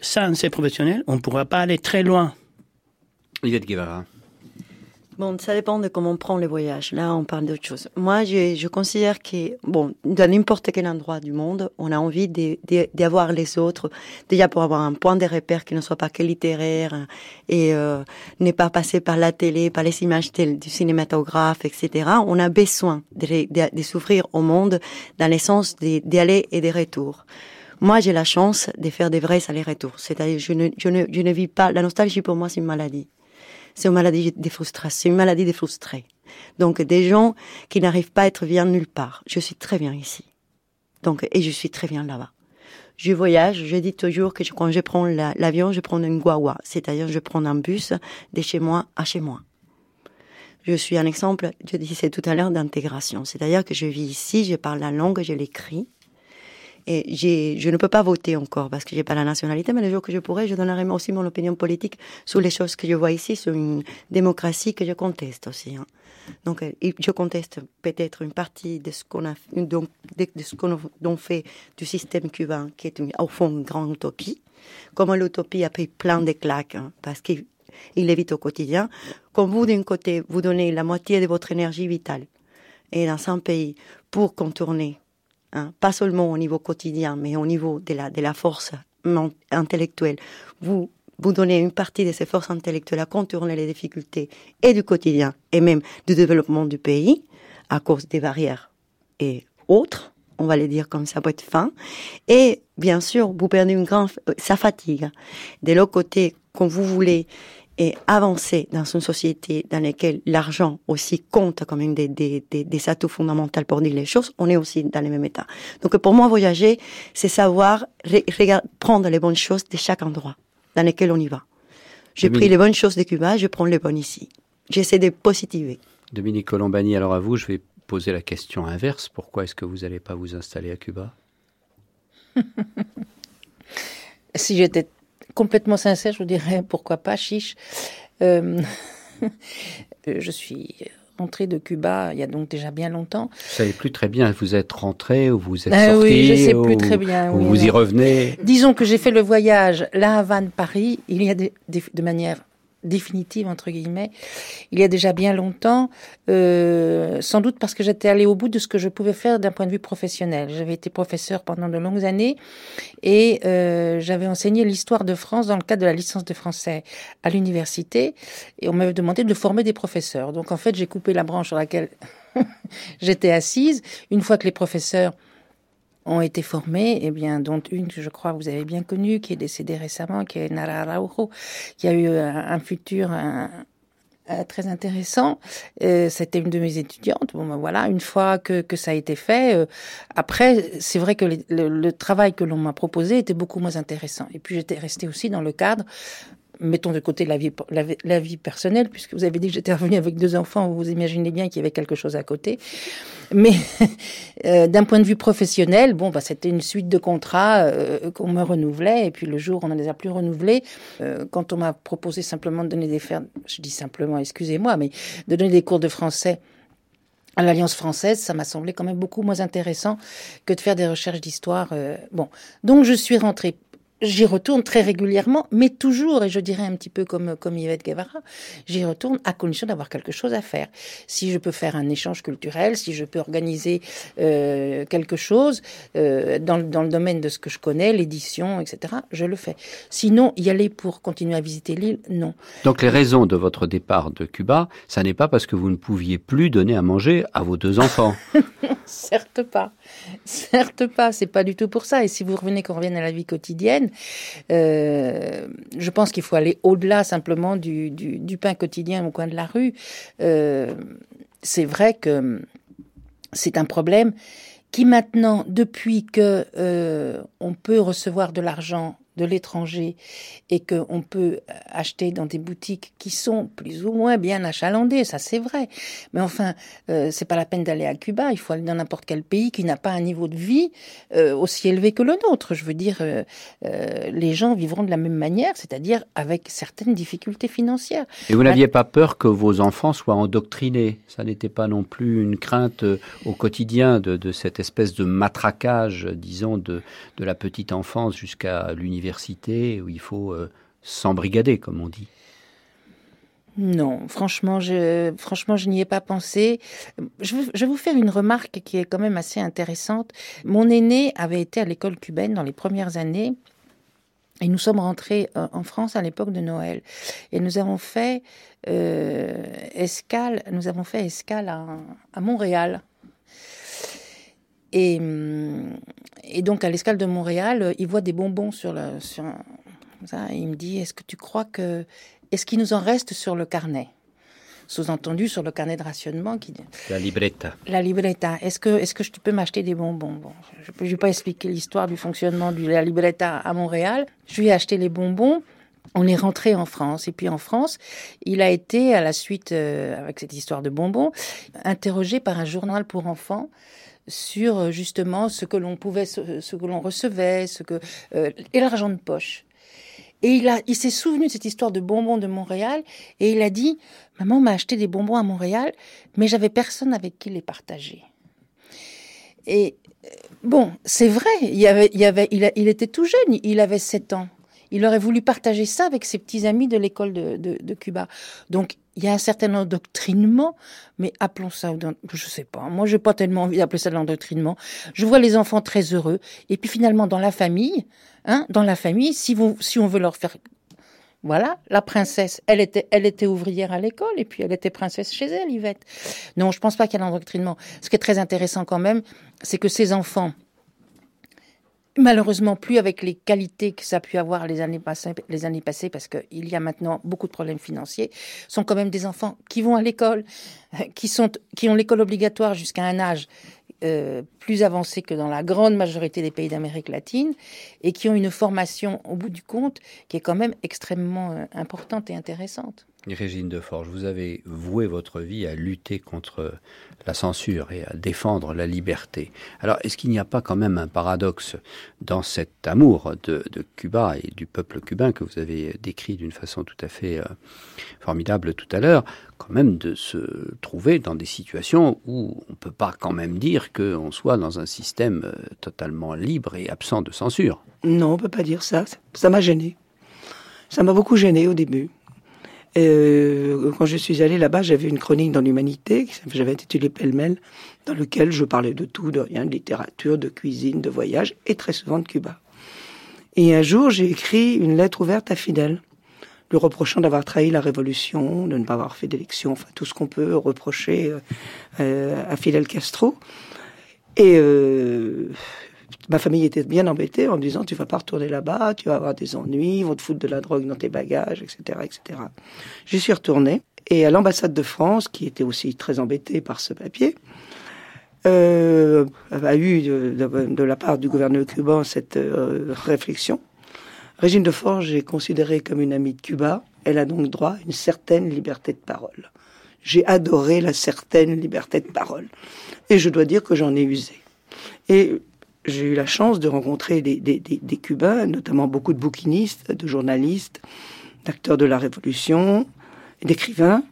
sans ces professionnels, on ne pourra pas aller très loin. Yvette Guevara. Bon, ça dépend de comment on prend le voyage. Là, on parle d'autre chose. Moi, je, je, considère que, bon, dans n'importe quel endroit du monde, on a envie d'avoir les autres, déjà pour avoir un point de repère qui ne soit pas que littéraire et euh, n'est pas passé par la télé, par les images du cinématographe, etc. On a besoin de, de, de s'ouvrir au monde dans le sens d'aller et des retours. Moi, j'ai la chance de faire des vrais allers-retours. C'est-à-dire, je ne, je, ne, je ne vis pas. La nostalgie, pour moi, c'est une maladie. C'est une maladie de frustration. C'est une maladie de frustrés. Donc, des gens qui n'arrivent pas à être bien nulle part. Je suis très bien ici. Donc, et je suis très bien là-bas. Je voyage, je dis toujours que quand je prends l'avion, je prends une guagua. C'est-à-dire, je prends un bus de chez moi à chez moi. Je suis un exemple, je disais tout à l'heure, d'intégration. C'est-à-dire que je vis ici, je parle la langue, je l'écris. Et je ne peux pas voter encore parce que j'ai pas la nationalité, mais le jour que je pourrai, je donnerai aussi mon opinion politique sur les choses que je vois ici, sur une démocratie que je conteste aussi. Hein. Donc, euh, je conteste peut-être une partie de ce qu'on a, de, ce qu'on fait du système cubain, qui est au fond une grande utopie. Comme l'utopie a pris plein de claques, hein, parce qu'il évite au quotidien. Comme vous, d'un côté, vous donnez la moitié de votre énergie vitale, et dans un pays, pour contourner Hein, pas seulement au niveau quotidien, mais au niveau de la, force intellectuelle. Vous, vous donnez une partie de ces forces intellectuelles à contourner les difficultés et du quotidien et même du développement du pays à cause des barrières et autres, on va les dire comme ça peut être fin. Et bien sûr, vous perdez une grande, ça fatigue. De l'autre côté, quand vous voulez et avancer dans une société dans laquelle l'argent aussi compte comme une des, des, des, des, atouts fondamentaux pour dire les choses, on est aussi dans le même état. Donc pour moi, voyager, c'est savoir prendre les bonnes choses de chaque endroit dans lequel on y va. J'ai pris les bonnes choses de Cuba, je prends les bonnes ici. J'essaie de positiver. Dominique Colombani, alors à vous, je vais poser la question inverse. Pourquoi est-ce que vous n'allez pas vous installer à Cuba? [LAUGHS] Si j'étais complètement sincère, je vous dirais pourquoi pas, chiche. Euh, [LAUGHS] je suis rentrée de Cuba il y a donc déjà bien longtemps. Vous savez plus très bien, vous êtes rentrée ou vous êtes ah, sortie Oui, je sais plus très bien. Ou vous y revenez? Disons que j'ai fait le voyage La Havane-Paris, il y a de manière définitive entre guillemets il y a déjà bien longtemps euh, sans doute parce que j'étais allée au bout de ce que je pouvais faire d'un point de vue professionnel. J'avais été professeur pendant de longues années et euh, j'avais enseigné l'histoire de France dans le cadre de la licence de français à l'université et on m'avait demandé de former des professeurs. Donc en fait j'ai coupé la branche sur laquelle [LAUGHS] j'étais assise. Une fois que les professeurs ont été formés, et eh bien, dont une que je crois vous avez bien connue, qui est décédée récemment, qui est Nara Araujo, qui a eu un, futur très intéressant. Euh, C'était une de mes étudiantes. Bon, ben voilà, une fois que, ça a été fait, euh, après, c'est vrai que le, travail que l'on m'a proposé était beaucoup moins intéressant. Et puis j'étais restée aussi dans le cadre mettons de côté la vie, la, vie personnelle, puisque vous avez dit que j'étais revenue avec deux enfants, vous imaginez bien qu'il y avait quelque chose à côté. Mais [LAUGHS] euh, d'un point de vue professionnel, bon, bah, c'était une suite de contrats euh, qu'on me renouvelait, et puis le jour on ne les a plus renouvelés, euh, quand on m'a proposé simplement de donner des je dis simplement, excusez-moi, mais de donner des cours de français à l'Alliance française, ça m'a semblé quand même beaucoup moins intéressant que de faire des recherches d'histoire. bon, donc je suis rentrée J'y retourne très régulièrement, mais toujours, et je dirais un petit peu comme, comme Yvette Guevara, j'y retourne à condition d'avoir quelque chose à faire. Si je peux faire un échange culturel, si je peux organiser euh, quelque chose euh, dans, dans, le domaine de ce que je connais, l'édition, etc., je le fais. Sinon, y aller pour continuer à visiter l'île, non. Donc les raisons de votre départ de Cuba, ça n'est pas parce que vous ne pouviez plus donner à manger à vos deux enfants. [LAUGHS] Certes pas. Certes pas. C'est pas du tout pour ça. Et si vous revenez qu'on revienne à la vie quotidienne, euh, je pense qu'il faut aller au-delà simplement du, pain quotidien au coin de la rue. Euh, c'est vrai que c'est un problème qui maintenant, depuis que euh, on peut recevoir de l'argent de l'étranger et qu'on peut acheter dans des boutiques qui sont plus ou moins bien achalandées, ça c'est vrai. Mais enfin, euh, c'est pas la peine d'aller à Cuba, il faut aller dans n'importe quel pays qui n'a pas un niveau de vie euh, aussi élevé que le nôtre. Je veux dire, euh, les gens vivront de la même manière, c'est-à-dire avec certaines difficultés financières. Et vous n'aviez pas peur que vos enfants soient endoctrinés? Ça n'était pas non plus une crainte au quotidien de, de cette espèce de matraquage, disons, de, de la petite enfance jusqu'à l'université où il faut euh, s'embrigader, comme on dit. Non, franchement, je, franchement, je n'y ai pas pensé. Je, vais vous faire une remarque qui est quand même assez intéressante. Mon aîné avait été à l'école cubaine dans les premières années. Et nous sommes rentrés euh, en France à l'époque de Noël. Et nous avons fait euh, escale, nous avons fait escale à, Montréal. Et, hum, et donc à l'escale de Montréal, euh, il voit des bonbons sur le sur ça, et il me dit est-ce que tu crois que est-ce qu'il nous en reste sur le carnet? Sous-entendu sur le carnet de rationnement qui la libretta. La libretta. Est-ce que est-ce que tu peux m'acheter des bonbons? Bon je ne vais pas expliquer l'histoire du fonctionnement de la libretta à Montréal. Je lui ai acheté les bonbons. On est rentré en France. Et puis en France, il a été à la suite euh, avec cette histoire de bonbons interrogé par un journal pour enfants sur euh, justement ce que l'on pouvait, ce que l'on recevait, ce que euh, et l'argent de poche. Et il a, il s'est souvenu de cette histoire de bonbons de Montréal et il a dit maman m'a acheté des bonbons à Montréal, mais j'avais personne avec qui les partager. Et euh, bon, c'est vrai, il avait, il avait, il, il était tout jeune, il avait 7 ans. Il aurait voulu partager ça avec ses petits amis de l'école de, Cuba. Donc il y a un certain endoctrinement, mais appelons ça, je sais pas. Moi, j'ai pas tellement envie d'appeler ça de l'endoctrinement. Je vois les enfants très heureux, et puis finalement dans la famille, hein, dans la famille, si on veut leur faire, voilà, la princesse, elle était, elle était ouvrière à l'école, et puis elle était princesse chez elle, Yvette. Non, je pense pas qu'il y ait l'endoctrinement. Ce qui est très intéressant quand même, c'est que ces enfants, Malheureusement, plus avec les qualités que ça a pu avoir les années passées, les années passées parce qu'il y a maintenant beaucoup de problèmes financiers, sont quand même des enfants qui vont à l'école, [LAUGHS] qui, sont, qui ont l'école obligatoire jusqu'à un âge euh, plus avancé que dans la grande majorité des pays d'Amérique latine et qui ont une formation, au bout du compte, qui est quand même extrêmement euh, importante et intéressante. Régine de Forge, vous avez voué votre vie à lutter contre la censure et à défendre la liberté. Alors, est-ce qu'il n'y a pas quand même un paradoxe dans cet amour de, de, Cuba et du peuple cubain que vous avez décrit d'une façon tout à fait euh, formidable tout à l'heure, quand même de se trouver dans des situations où on ne peut pas quand même dire qu'on soit dans un système euh, totalement libre et absent de censure? Non, on ne peut pas dire ça. Ça m'a gêné. Ça m'a beaucoup gêné au début. Euh, quand je suis allé là-bas, j'avais une chronique dans l'humanité, j'avais intitulé Pêle-mêle, dans lequel je parlais de tout, de rien, de littérature, de cuisine, de voyage, et très souvent de Cuba. Et un jour, j'ai écrit une lettre ouverte à Fidel, lui reprochant d'avoir trahi la révolution, de ne pas avoir fait d'élection, enfin tout ce qu'on peut reprocher euh, à Fidel Castro. Et euh, ma famille était bien embêtée en disant tu vas pas retourner là-bas, tu vas avoir des ennuis, ils vont te foutre de la drogue dans tes bagages, etc., etc. J'y suis retourné et à l'ambassade de France, qui était aussi très embêtée par ce papier, euh, a eu de, la part du gouverneur cubain cette euh, réflexion. Régine de Forge est considérée comme une amie de Cuba. Elle a donc droit à une certaine liberté de parole. J'ai adoré la certaine liberté de parole. Et je dois dire que j'en ai usé. Et j'ai eu la chance de rencontrer des, Cubains, notamment beaucoup de bouquinistes, de journalistes, d'acteurs de la Révolution, d'écrivains,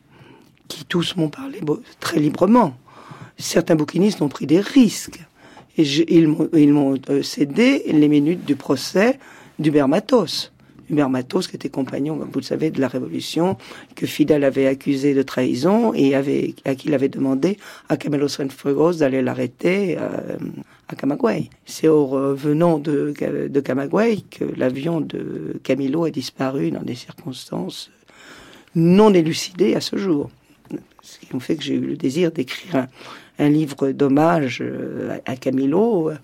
qui tous m'ont parlé très librement. Certains bouquinistes ont pris des risques. Et ils m'ont euh, cédé les minutes du procès d'Hubert Matos. Hubert Matos, qui était compagnon, vous le savez, de la Révolution, que Fidel avait accusé de trahison et à qui il avait demandé à Camilo Cienfuegos d'aller l'arrêter euh, à Camagüey. C'est au revenant de, de Camagüey que l'avion de Camilo a disparu dans des circonstances non élucidées à ce jour. Ce qui fait que j'ai eu le désir d'écrire un, livre d'hommage euh, à, Camilo, à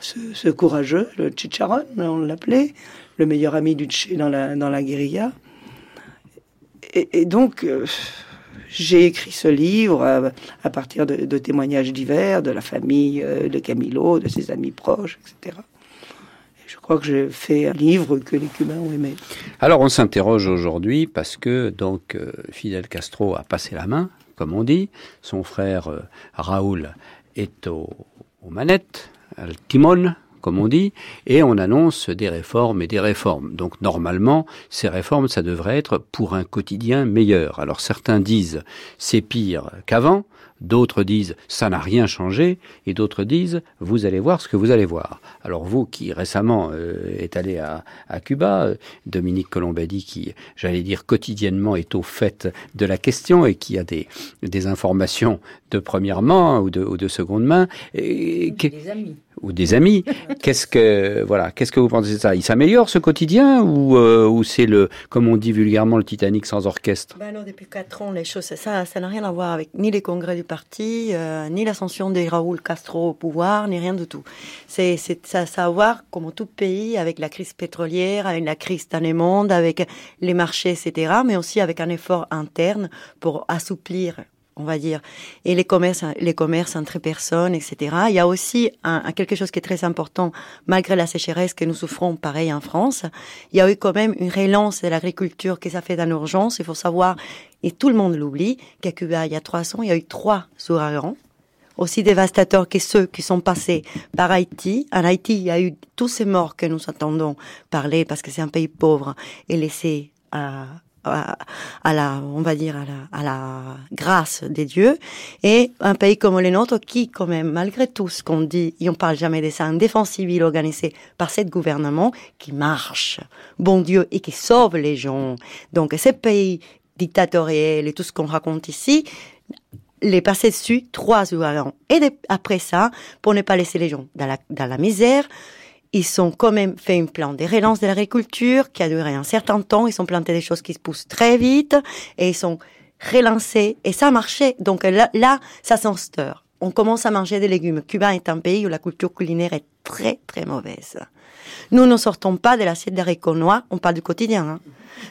ce, courageux, le Chicharon, on l'appelait, le meilleur ami du Tché dans la, dans la guérilla. Et, et donc, euh, j'ai écrit ce livre à, euh, à partir de, témoignages divers de la famille euh, de Camilo, de ses amis proches, etc. Je crois que j'ai fait un livre que les Cubains ont aimé. Alors on s'interroge aujourd'hui parce que donc euh, Fidel Castro a passé la main, comme on dit. Son frère Raoul est aux manettes, al timon, comme on dit, et on annonce des réformes et des réformes. Donc normalement, ces réformes, ça devrait être pour un quotidien meilleur. Alors certains disent c'est pire qu'avant, D'autres disent ça n'a rien changé et d'autres disent vous allez voir ce que vous allez voir. Alors vous qui récemment euh, est allé à, à Cuba, euh, Dominique Colombadi qui, j'allais dire quotidiennement, est au fait de la question et qui a des, des informations de première main ou de, ou de seconde main. Et, des amis ou des amis. qu'est-ce que voilà, qu'est-ce que vous pensez de ça? Il s'améliore ce quotidien ou, euh, ou c'est le, comme on dit vulgairement, le Titanic sans orchestre? Ben Depuis quatre ans, les choses, ça, ça n'a rien à voir avec ni les congrès du parti, euh, ni l'ascension de Raúl Castro au pouvoir, ni rien du tout. C'est, ça, ça à voir, comme tout pays, avec la crise pétrolière, avec la crise dans le monde, avec les marchés, etc., mais aussi avec un effort interne pour assouplir on va dire, et les commerces, les commerces entre personnes, etc. Il y a aussi quelque chose qui est très important, malgré la sécheresse que nous souffrons, pareil en France. Il y a eu quand même une relance de l'agriculture qui s'est fait dans l'urgence. Il faut savoir, et tout le monde l'oublie, qu'à Cuba, il y a trois ans, il y a eu trois ouragans aussi dévastateurs que ceux qui sont passés par Haïti. En Haïti, il y a eu tous ces morts que nous entendons parler parce que c'est un pays pauvre et laissé à, à, la, on va dire, à la, grâce des dieux, et un pays comme le nôtre qui, quand même, malgré tout ce qu'on dit, et on parle jamais de ça, une défense civile organisée par ce gouvernement qui marche, bon Dieu, et qui sauve les gens. Donc, ces pays dictatoriels et tout ce qu'on raconte ici, les passer dessus trois ouragans. Et après ça, pour ne pas laisser les gens dans la misère, ils ont quand même fait un plan de relance de l'agriculture qui a duré un certain temps. Ils ont planté des choses qui se poussent très vite et ils sont relancés et ça a marché. Donc là, là ça s'instaure. On commence à manger des légumes. Cuba est un pays où la culture culinaire est très très mauvaise. Nous ne sortons pas de l'assiette d'haricots noirs, on parle du quotidien. Hein.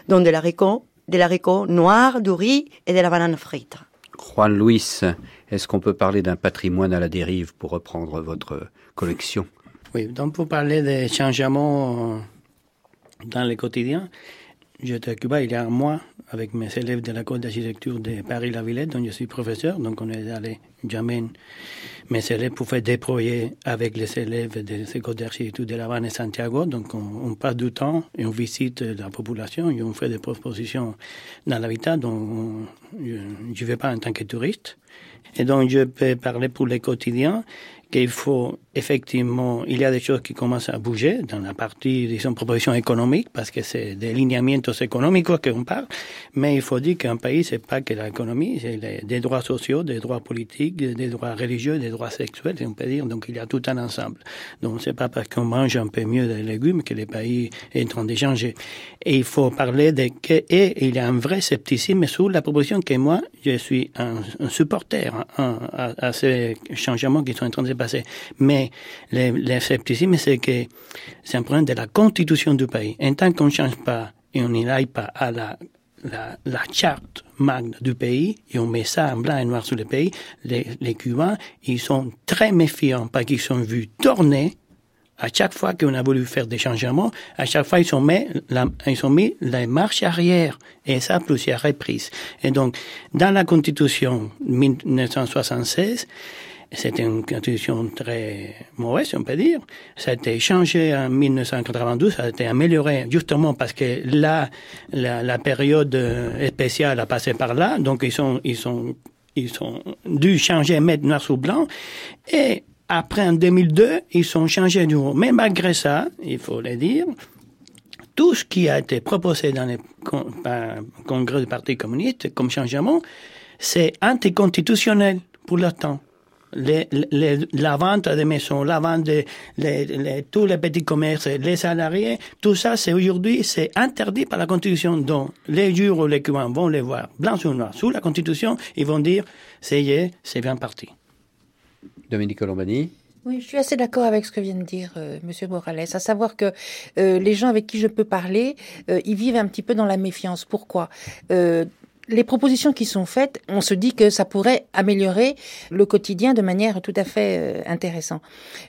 Donc de l'haricot, de l'haricot noir, du riz et de la banane frite. Juan Luis, est-ce qu'on peut parler d'un patrimoine à la dérive pour reprendre votre collection? Oui, donc pour parler des changements dans le quotidien, j'étais à Cuba il y a un mois avec mes élèves de l'école d'architecture de Paris-La Villette, dont je suis professeur. Donc on est allé, j'amène mes élèves pour faire déployer avec les élèves de l'école d'architecture de La Havane et Santiago. Donc on, passe du temps et on visite la population et on fait des propositions dans l'habitat. Donc je ne vais pas en tant que touriste. Et donc je peux parler pour le quotidien qu'il faut effectivement, il y a des choses qui commencent à bouger dans la partie, disons, proposition économique, parce que c'est des lineamientos économiques qu'on parle, mais il faut dire qu'un pays, c'est pas que l'économie, c'est des droits sociaux, des droits politiques, des droits religieux, des droits sexuels, on peut dire, donc il y a tout un ensemble. Donc c'est pas parce qu'on mange un peu mieux des légumes que le pays est en train de changer. Et il faut parler de que, et il y a un vrai scepticisme sur la proposition que moi, je suis un, supporter hein, à, à, ces changements qui sont en train de se passer. Mais le, scepticisme, c'est que c'est un problème de la constitution du pays. En tant qu'on ne change pas et on n'y aille pas à la, la, charte magne du pays et on met ça en blanc et noir sur le pays, les, les Cubains, ils sont très méfiants parce qu'ils sont vus tourner à chaque fois qu'on a voulu faire des changements, à chaque fois, ils ont mis la, ils ont mis la marche arrière. Et ça, plusieurs reprises. Et donc, dans la Constitution 1976, c'était une constitution très mauvaise, on peut dire. Ça a été changé en 1992, ça a été amélioré justement parce que là, la, la période euh, spéciale a passé par là, donc ils sont, ils sont, ils sont dû changer, mettre noir sur blanc. Et après, en 2002, ils sont changés du haut. Mais malgré ça, il faut le dire, tout ce qui a été proposé dans le congrès du Parti communiste comme changement, c'est anticonstitutionnel pour l'instant la vente des maisons, la vente de tous les petits commerces, les salariés, tout ça, c'est aujourd'hui, c'est interdit par la Constitution. Donc, les jurés ou les clients vont les voir blanc sur noir sous la Constitution, ils vont dire, c'est c'est bien parti. Dominique Colombani oui, je suis assez d'accord avec ce que vient de dire euh, Monsieur Morales, à savoir que euh, les gens avec qui je peux parler, euh, ils vivent un petit peu dans la méfiance. Pourquoi? Les propositions qui sont faites, on se dit que ça pourrait améliorer le quotidien de manière tout à fait euh, intéressante.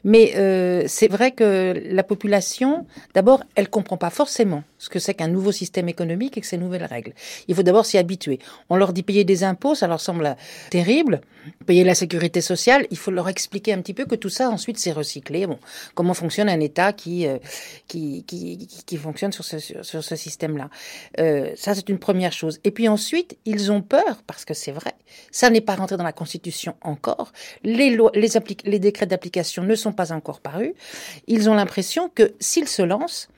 Mais euh, c'est vrai que la population, d'abord, elle comprend pas forcément ce que c'est qu'un nouveau système économique et que ces nouvelles règles. Il faut d'abord s'y habituer. On leur dit payer des impôts, ça leur semble terrible. Payer la sécurité sociale, il faut leur expliquer un petit peu que tout ça ensuite c'est recyclé. Bon, comment fonctionne un État qui euh, qui, qui, qui, fonctionne sur ce, sur, ce système-là? Euh, ça c'est une première chose. Et puis ensuite, ils ont peur parce que c'est vrai. Ça n'est pas rentré dans la Constitution encore. Les lois, les, les décrets d'application ne sont pas encore parus. Ils ont l'impression que s'ils se lancent,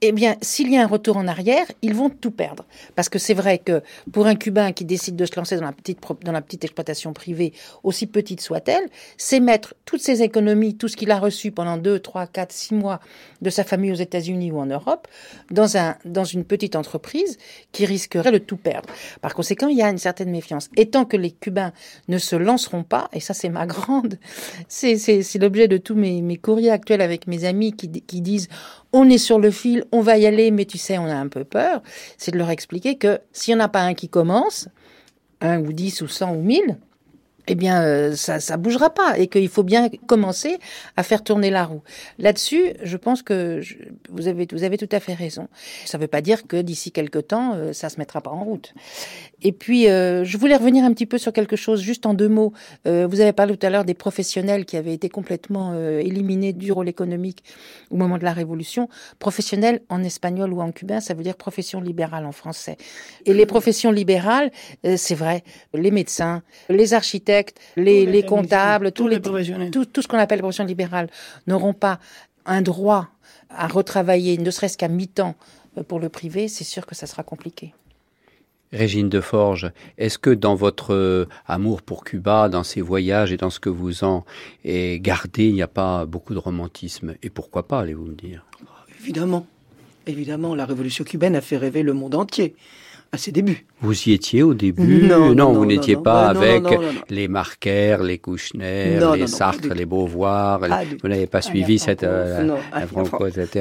eh bien, s'il y a un retour en arrière, ils vont tout perdre. Parce que c'est vrai que pour un Cubain qui décide de se lancer dans la petite, dans la petite exploitation privée, aussi petite soit-elle, c'est mettre toutes ses économies, tout ce qu'il a reçu pendant 2, 3, 4, 6 mois de sa famille aux États-Unis ou en Europe, dans, un, dans une petite entreprise qui risquerait de tout perdre. Par conséquent, il y a une certaine méfiance. Et tant que les Cubains ne se lanceront pas, et ça c'est ma grande, [LAUGHS] c'est l'objet de tous mes, mes courriers actuels avec mes amis qui, qui disent on est sur le fil, on va y aller, mais tu sais, on a un peu peur, c'est de leur expliquer que s'il n'y en a pas un qui commence, un ou dix ou cent ou mille, eh bien, euh, ça, ça bougera pas et qu'il faut bien commencer à faire tourner la roue. Là-dessus, je pense que vous avez vous avez tout à fait raison. Ça ne veut pas dire que d'ici quelques temps, euh, ça se mettra pas en route. Et puis, euh, je voulais revenir un petit peu sur quelque chose, juste en deux mots. vous avez parlé tout à l'heure des professionnels qui avaient été complètement éliminés du rôle économique au moment de la Révolution. Professionnel en espagnol ou en cubain, ça veut dire profession libérale en français. Et les professions libérales, c'est vrai, les médecins, les architectes les, comptables, tous les, tout, tout ce qu'on appelle les professions libérales n'auront pas un droit à retravailler, ne serait-ce qu'à mi-temps euh, pour le privé, c'est sûr que ça sera compliqué. Régine de Forge, est-ce que dans votre euh, amour pour Cuba, dans ces voyages et dans ce que vous en gardez, il n'y a pas beaucoup de romantisme? Et pourquoi pas, allez-vous me dire? Évidemment. Évidemment, la révolution cubaine a fait rêver le monde entier à ses débuts. Vous y étiez au début? Non, non, vous n'étiez pas avec les Marquer, les Kouchner, les Sartre, les Beauvoir. Vous n'avez pas suivi cette euh, non,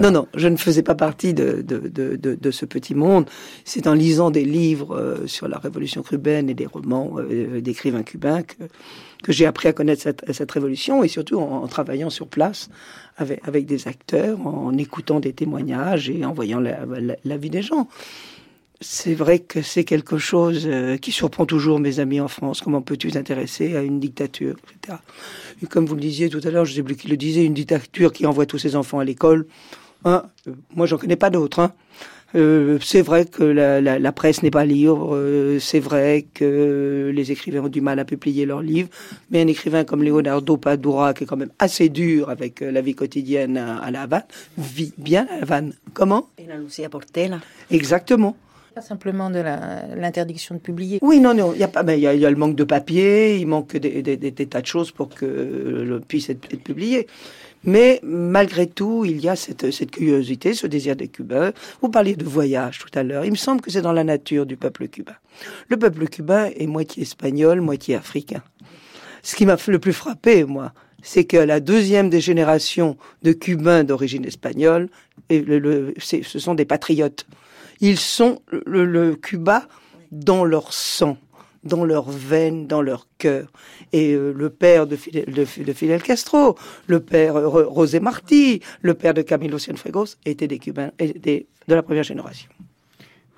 non, non, je ne faisais pas partie de, de, de, de ce petit monde. C'est en lisant des livres euh, sur la révolution cubaine et des romans euh, d'écrivains cubains que, que j'ai appris à connaître cette, cette révolution et surtout en, en travaillant sur place avec, avec des acteurs, en écoutant des témoignages et en voyant la, la, la vie des gens c'est vrai que c'est quelque chose euh, qui surprend toujours mes amis en France. Comment peux-tu t'intéresser à une dictature, etc. Et comme vous le disiez tout à l'heure, je sais plus qui le disait, une dictature qui envoie tous ses enfants à l'école. Hein, euh, moi, j'en connais pas d'autres. Hein. Euh, c'est vrai que la, la, la presse n'est pas libre, euh, c'est vrai que les écrivains ont du mal à publier leurs livres, mais un écrivain comme Leonardo Padura, qui est quand même assez dur avec la vie quotidienne à, à La Havane, vit bien à La Havane. Comment? Et la Lucia Portela. Exactement. Pas simplement de l'interdiction de publier. Oui, non, non, il y a pas, il y, a le manque de papier, il manque des, tas de choses pour que le puisse être, publié. Mais malgré tout, il y a cette, curiosité, ce désir des Cubains. Vous parliez de voyage tout à l'heure. Il me semble que c'est dans la nature du peuple cubain. Le peuple cubain est moitié espagnol, moitié africain. Ce qui m'a le plus frappé, moi, c'est que la deuxième des générations de Cubains d'origine espagnole, ce sont des patriotes. Ils sont le, Cuba dans leur sang dans leurs veines, dans leur cœur. Et euh, le père de Fidel, de, Fidel, Castro, le père euh, José Martí, le père de Camilo Cienfuegos étaient des Cubains, de la première génération.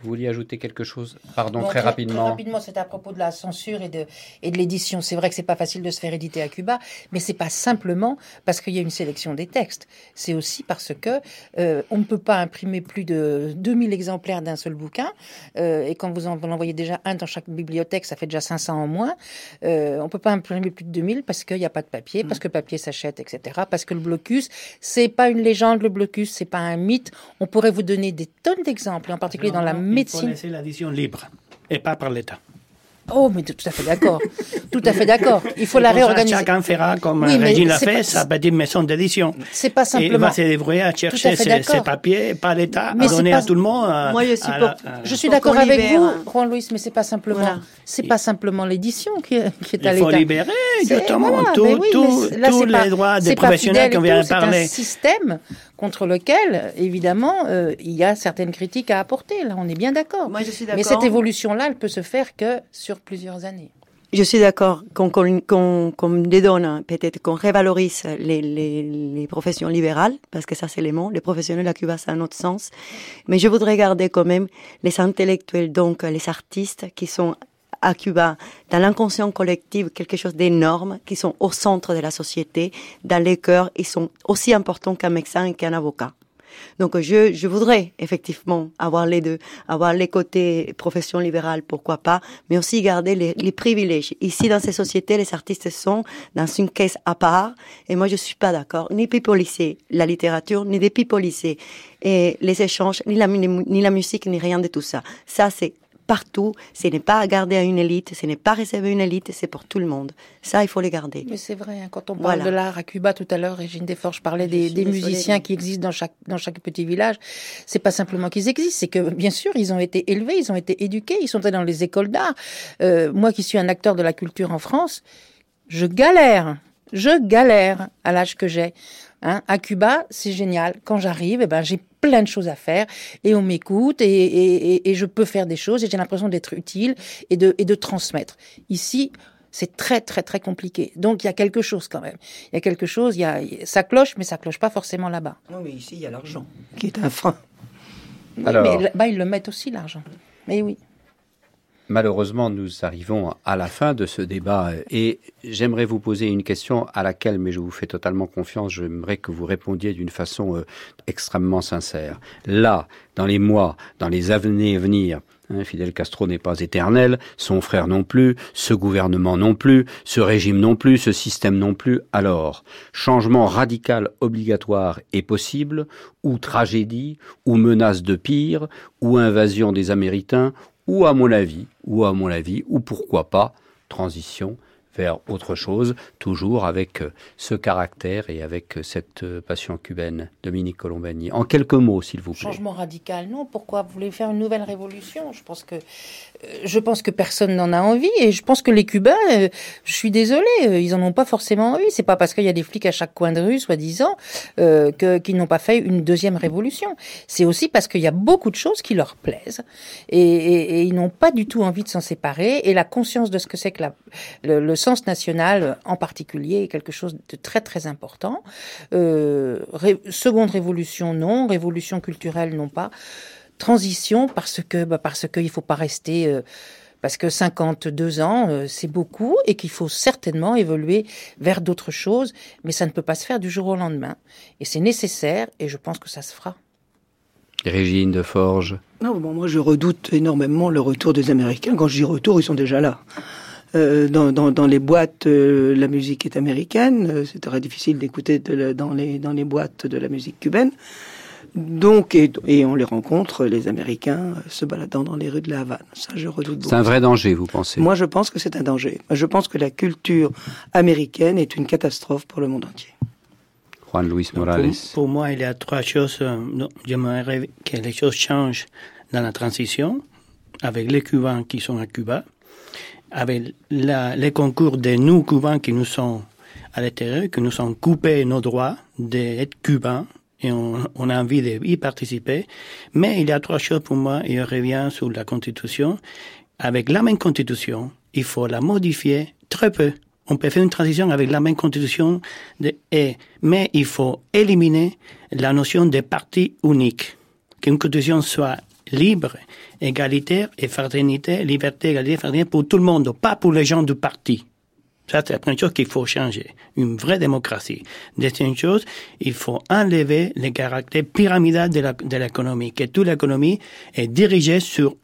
Vous vouliez ajouter quelque chose? Pardon, très, rapidement. Très rapidement, c'est à propos de la censure et de, et de l'édition. C'est vrai que c'est pas facile de se faire éditer à Cuba, mais c'est pas simplement parce qu'il y a une sélection des textes. C'est aussi parce que euh, on ne peut pas imprimer plus de 2000 exemplaires d'un seul bouquin. Euh, et quand vous en, envoyez déjà un dans chaque bibliothèque, ça fait déjà 500 en moins. Euh, on peut pas imprimer plus de 2000 parce qu'il n'y a pas de papier, parce mm. que le papier s'achète, etc. Parce que le blocus, c'est pas une légende, le blocus, c'est pas un mythe. On pourrait vous donner des tonnes d'exemples, en particulier dans la médecine. Il l'édition libre et pas par l'État. Oh, mais tout à fait d'accord. tout à fait d'accord. Il faut la réorganiser. chacun fera comme oui, Régine l'a fait, sa petite maison d'édition. C'est pas simplement. il va se débrouiller à chercher ses, papiers, pas l'État, à donner à tout le monde. Moi, je suis, pour, je suis d'accord avec vous, Juan Luis, mais c'est pas simplement, c'est pas simplement l'édition qui, est à l'État. Il faut libérer, justement, tous les droits des professionnels qu'on vient de parler. C'est un système contre lequel, évidemment, euh, il y a certaines critiques à apporter. Là, on est bien d'accord. Mais cette évolution-là, elle peut se faire que sur plusieurs années. Je suis d'accord qu'on qu dédonne, peut-être qu'on révalorise les, les, les, professions libérales, parce que ça c'est les mots, les professionnels à Cuba c'est un autre sens. Mais je voudrais garder quand même les intellectuels, donc les artistes qui sont à Cuba, dans l'inconscient collectif, quelque chose d'énorme, qui sont au centre de la société, dans les cœurs, ils sont aussi importants qu'un médecin et qu'un avocat. Donc je, je voudrais effectivement avoir les deux, avoir les côtés profession libérale, pourquoi pas, mais aussi garder les, les privilèges. Ici, dans ces sociétés, les artistes sont dans une caisse à part, et moi je suis pas d'accord, ni pipoliser la littérature, ni dépipoliser et les échanges, ni la musique, ni rien de tout ça. Ça, c'est partout. Ce n'est pas à garder à une élite, ce n'est pas réservé à une élite, c'est pour tout le monde. Ça, il faut les garder. Mais c'est vrai, hein, quand on parle de l'art à Cuba tout à l'heure, Régine Desforges parlait des, des musiciens qui existent dans chaque, dans chaque petit village. C'est pas simplement qu'ils existent, c'est que, bien sûr, ils ont été élevés, ils ont été éduqués, ils sont allés dans les écoles d'art. Euh, moi qui suis un acteur de la culture en France, je galère, je galère à l'âge que j'ai. Hein. À Cuba, c'est génial. Quand j'arrive, eh ben, j'ai plein de choses à faire et on m'écoute et, je peux faire des choses et j'ai l'impression d'être utile et de, et de transmettre. Ici, c'est très très très compliqué. Donc il y a quelque chose quand même. Il y a quelque chose, il y a, ça cloche, mais ça cloche pas forcément là-bas. Non, mais ici il y a l'argent qui est un frein. Alors... Mais là-bas ils le mettent aussi l'argent. Mais oui. Malheureusement, nous arrivons à la fin de ce débat et j'aimerais vous poser une question à laquelle, mais je vous fais totalement confiance, j'aimerais que vous répondiez d'une façon euh, extrêmement sincère. Là, dans les mois, dans les années à venir, hein, Fidel Castro n'est pas éternel, son frère non plus, ce gouvernement non plus, ce régime non plus, ce système non plus. Alors, changement radical obligatoire est possible, ou tragédie, ou menace de pire, ou invasion des Américains, ou à mon avis, ou à mon avis, ou pourquoi pas, transition vers autre chose, toujours avec euh, ce caractère et avec euh, cette euh, passion cubaine, Dominique Colombani. En quelques mots, s'il vous plaît. Changement radical, non. Pourquoi vous voulez faire une nouvelle révolution? Je pense que je pense que personne n'en a envie et je pense que les Cubains, je suis désolée, ils en ont pas forcément envie. C'est pas parce qu'il y a des flics à chaque coin de rue, soi-disant, que qu'ils n'ont pas fait une deuxième révolution. C'est aussi parce qu'il y a beaucoup de choses qui leur plaisent et, et, ils n'ont pas du tout envie de s'en séparer et la conscience de ce que c'est que la, le, le sens national en particulier est quelque chose de très très important. Euh, seconde révolution, non. Révolution culturelle, non pas. Transition, parce que bah, parce qu'il faut pas rester... Euh, parce que 52 ans, euh, c'est beaucoup et qu'il faut certainement évoluer vers d'autres choses, mais ça ne peut pas se faire du jour au lendemain. Et c'est nécessaire et je pense que ça se fera. Régine de Forge. Non, bon, moi je redoute énormément le retour des Américains. Quand je dis retour, ils sont déjà là. Euh, dans, dans, dans, les boîtes, euh, la musique est américaine. Euh, c'est très difficile d'écouter dans, les, dans les boîtes de la musique cubaine. Donc, et, et, on les rencontre, les Américains, se baladant dans les rues de la Havane. Ça, je redoute beaucoup. C'est un vrai danger, vous pensez? Moi, je pense que c'est un danger. Je pense que la culture américaine est une catastrophe pour le monde entier. Juan Luis Morales. Pour, pour moi, il y a trois choses. J'aimerais que les choses changent dans la transition avec les Cubains qui sont à Cuba avec les concours de nous Cubains qui nous sont à l'intérieur, que nous sommes coupés nos droits d'être Cubains et on, on a envie d'y participer. Mais il y a trois choses pour moi, et je reviens sur la Constitution. Avec la même Constitution, il faut la modifier très peu. On peut faire une transition avec la même Constitution, de, et, mais il faut éliminer la notion de parti unique. Qu'une Constitution soit libre, égalitaire et fraternité, liberté, égalité, fraternité pour tout le monde, pas pour les gens du parti. Ça, c'est la première chose qu'il faut changer. Une vraie démocratie. Deuxième chose, il faut enlever le caractère pyramidal de l'économie, que toute l'économie est dirigée sur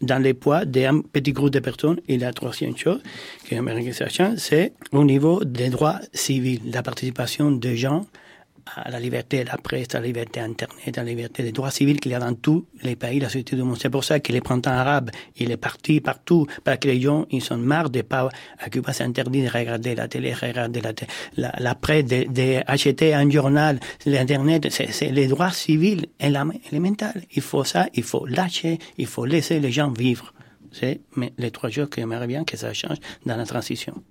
dans les poids d'un petit groupe de personnes. Et la troisième chose que j'aimerais c'est au niveau des droits civils, la participation des gens à la liberté de la presse, à la liberté Internet, à la liberté des droits civils qu'il y a dans tous les pays de la société du monde. C'est pour ça que les printemps arabes, il est parti partout, parce que les gens, ils sont marre de pas, à Cuba, c'est interdit de regarder la télé, regarder la presse, d'acheter un journal, l'Internet, c'est les droits civils élémentaires. Il faut ça, il faut lâcher, il faut laisser les gens vivre. C'est les trois jours que j'aimerais bien que ça change dans la transition.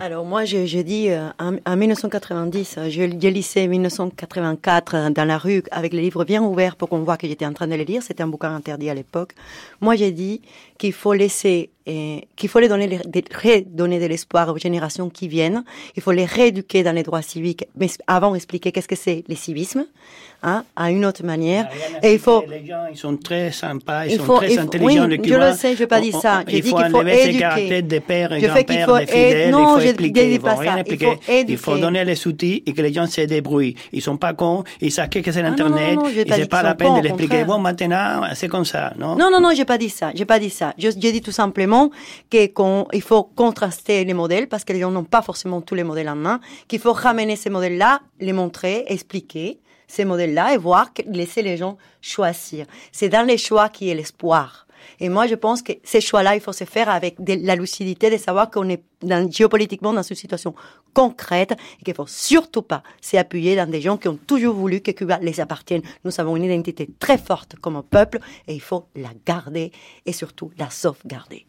Alors moi, je, je dis euh, en, en 1990, euh, je, je lisais 1984 euh, dans la rue avec les livres bien ouverts pour qu'on voit que j'étais en train de les lire. C'était un bouquin interdit à l'époque. Moi, j'ai dit qu'il faut laisser, euh, qu'il faut les donner, les, redonner de l'espoir aux générations qui viennent. Il faut les rééduquer dans les droits civiques, mais avant expliquer qu'est-ce que c'est le civisme, hein, à une autre manière. Et il faut Les gens, ils sont très sympas, ils Il sont faut- très il faut- intelligents, oui, les je le sais, je n'ai pas on- ça. J'ai il dit faut qu'il faut éduquer. des pères et Je grands-pères, des fidèles, non, il faut je expliquer, dis il faut pas ça. Il faut Il faut donner les outils et que les gens se débrouillent. Ils sont pas cons, ils savent que c'est l'Internet, non, non, et pas pas la sont peine de l'expliquer. Bon, maintenant, c'est comme ça, non? Non, non, non, j'ai pas dit ça. J'ai pas dit ça. Je- J'ai dit tout simplement que qu'on, il faut contraster les modèles parce que les gens n'ont pas forcément tous les modèles en main. Qu'il faut ramener ces modèles-là, les montrer, expliquer ces modèles-là et voir, laisser les gens choisir. C'est dans les choix qui est l'espoir. Et moi, je pense que ces choix-là, il faut se faire avec de la lucidité de savoir qu'on est dans, géopolitiquement dans une situation concrète et qu'il faut surtout pas s'appuyer dans des gens qui ont toujours voulu que Cuba les appartienne. Nous avons une identité très forte comme peuple et il faut la garder et surtout la sauvegarder.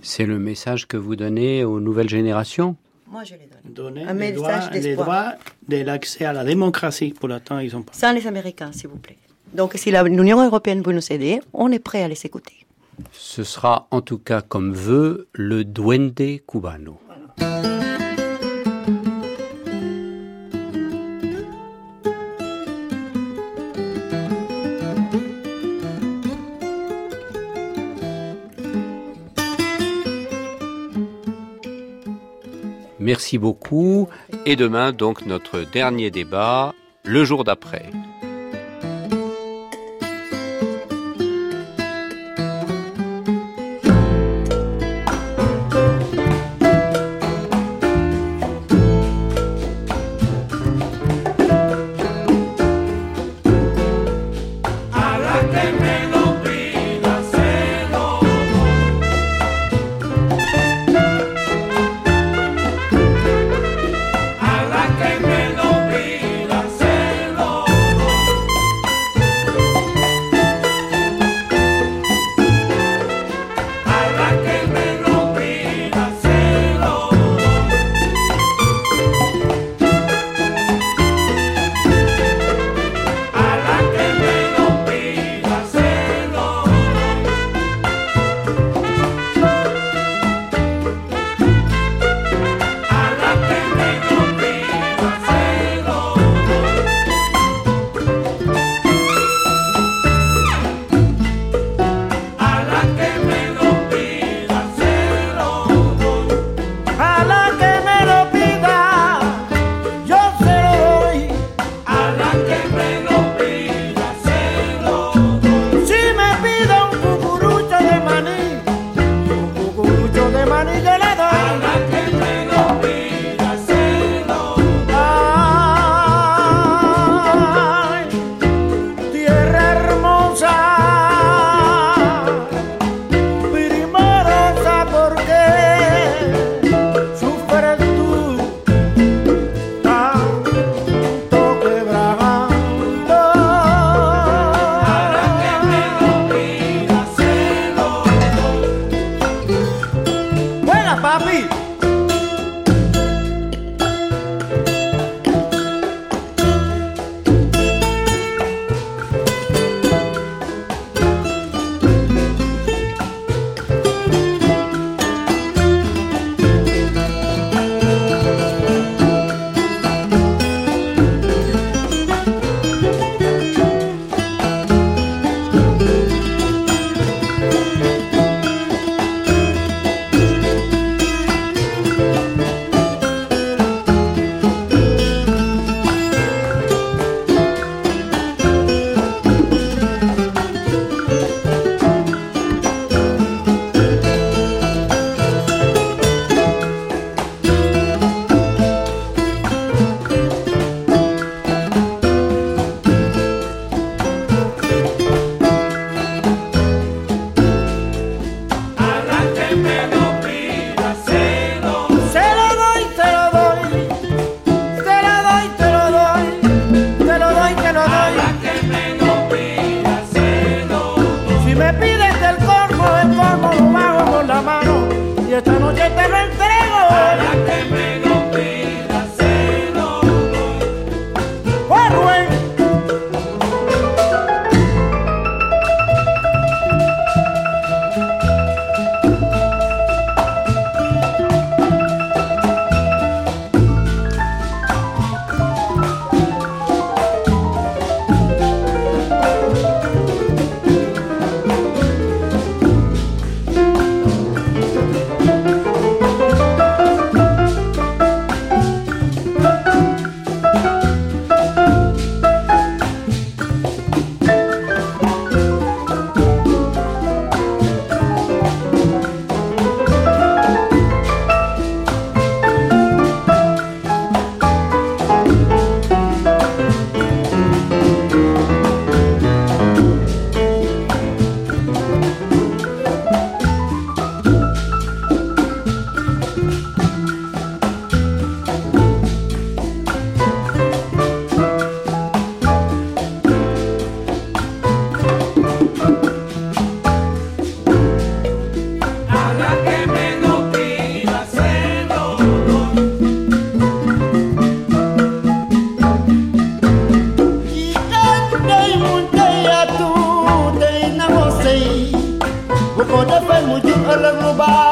C'est le message que vous donnez aux nouvelles générations? Moi, je les donne. Donner Un les message droits, les droits de l'accès à la démocratie. Pour l'instant, ils ont pas. Sans les Américains, s'il vous plaît. Donc, si l'Union européenne veut nous aider, on est prêt à les écouter. Ce sera en tout cas comme veut le duende cubano. Merci beaucoup. Et demain, donc, notre dernier débat, le jour d'après. Oh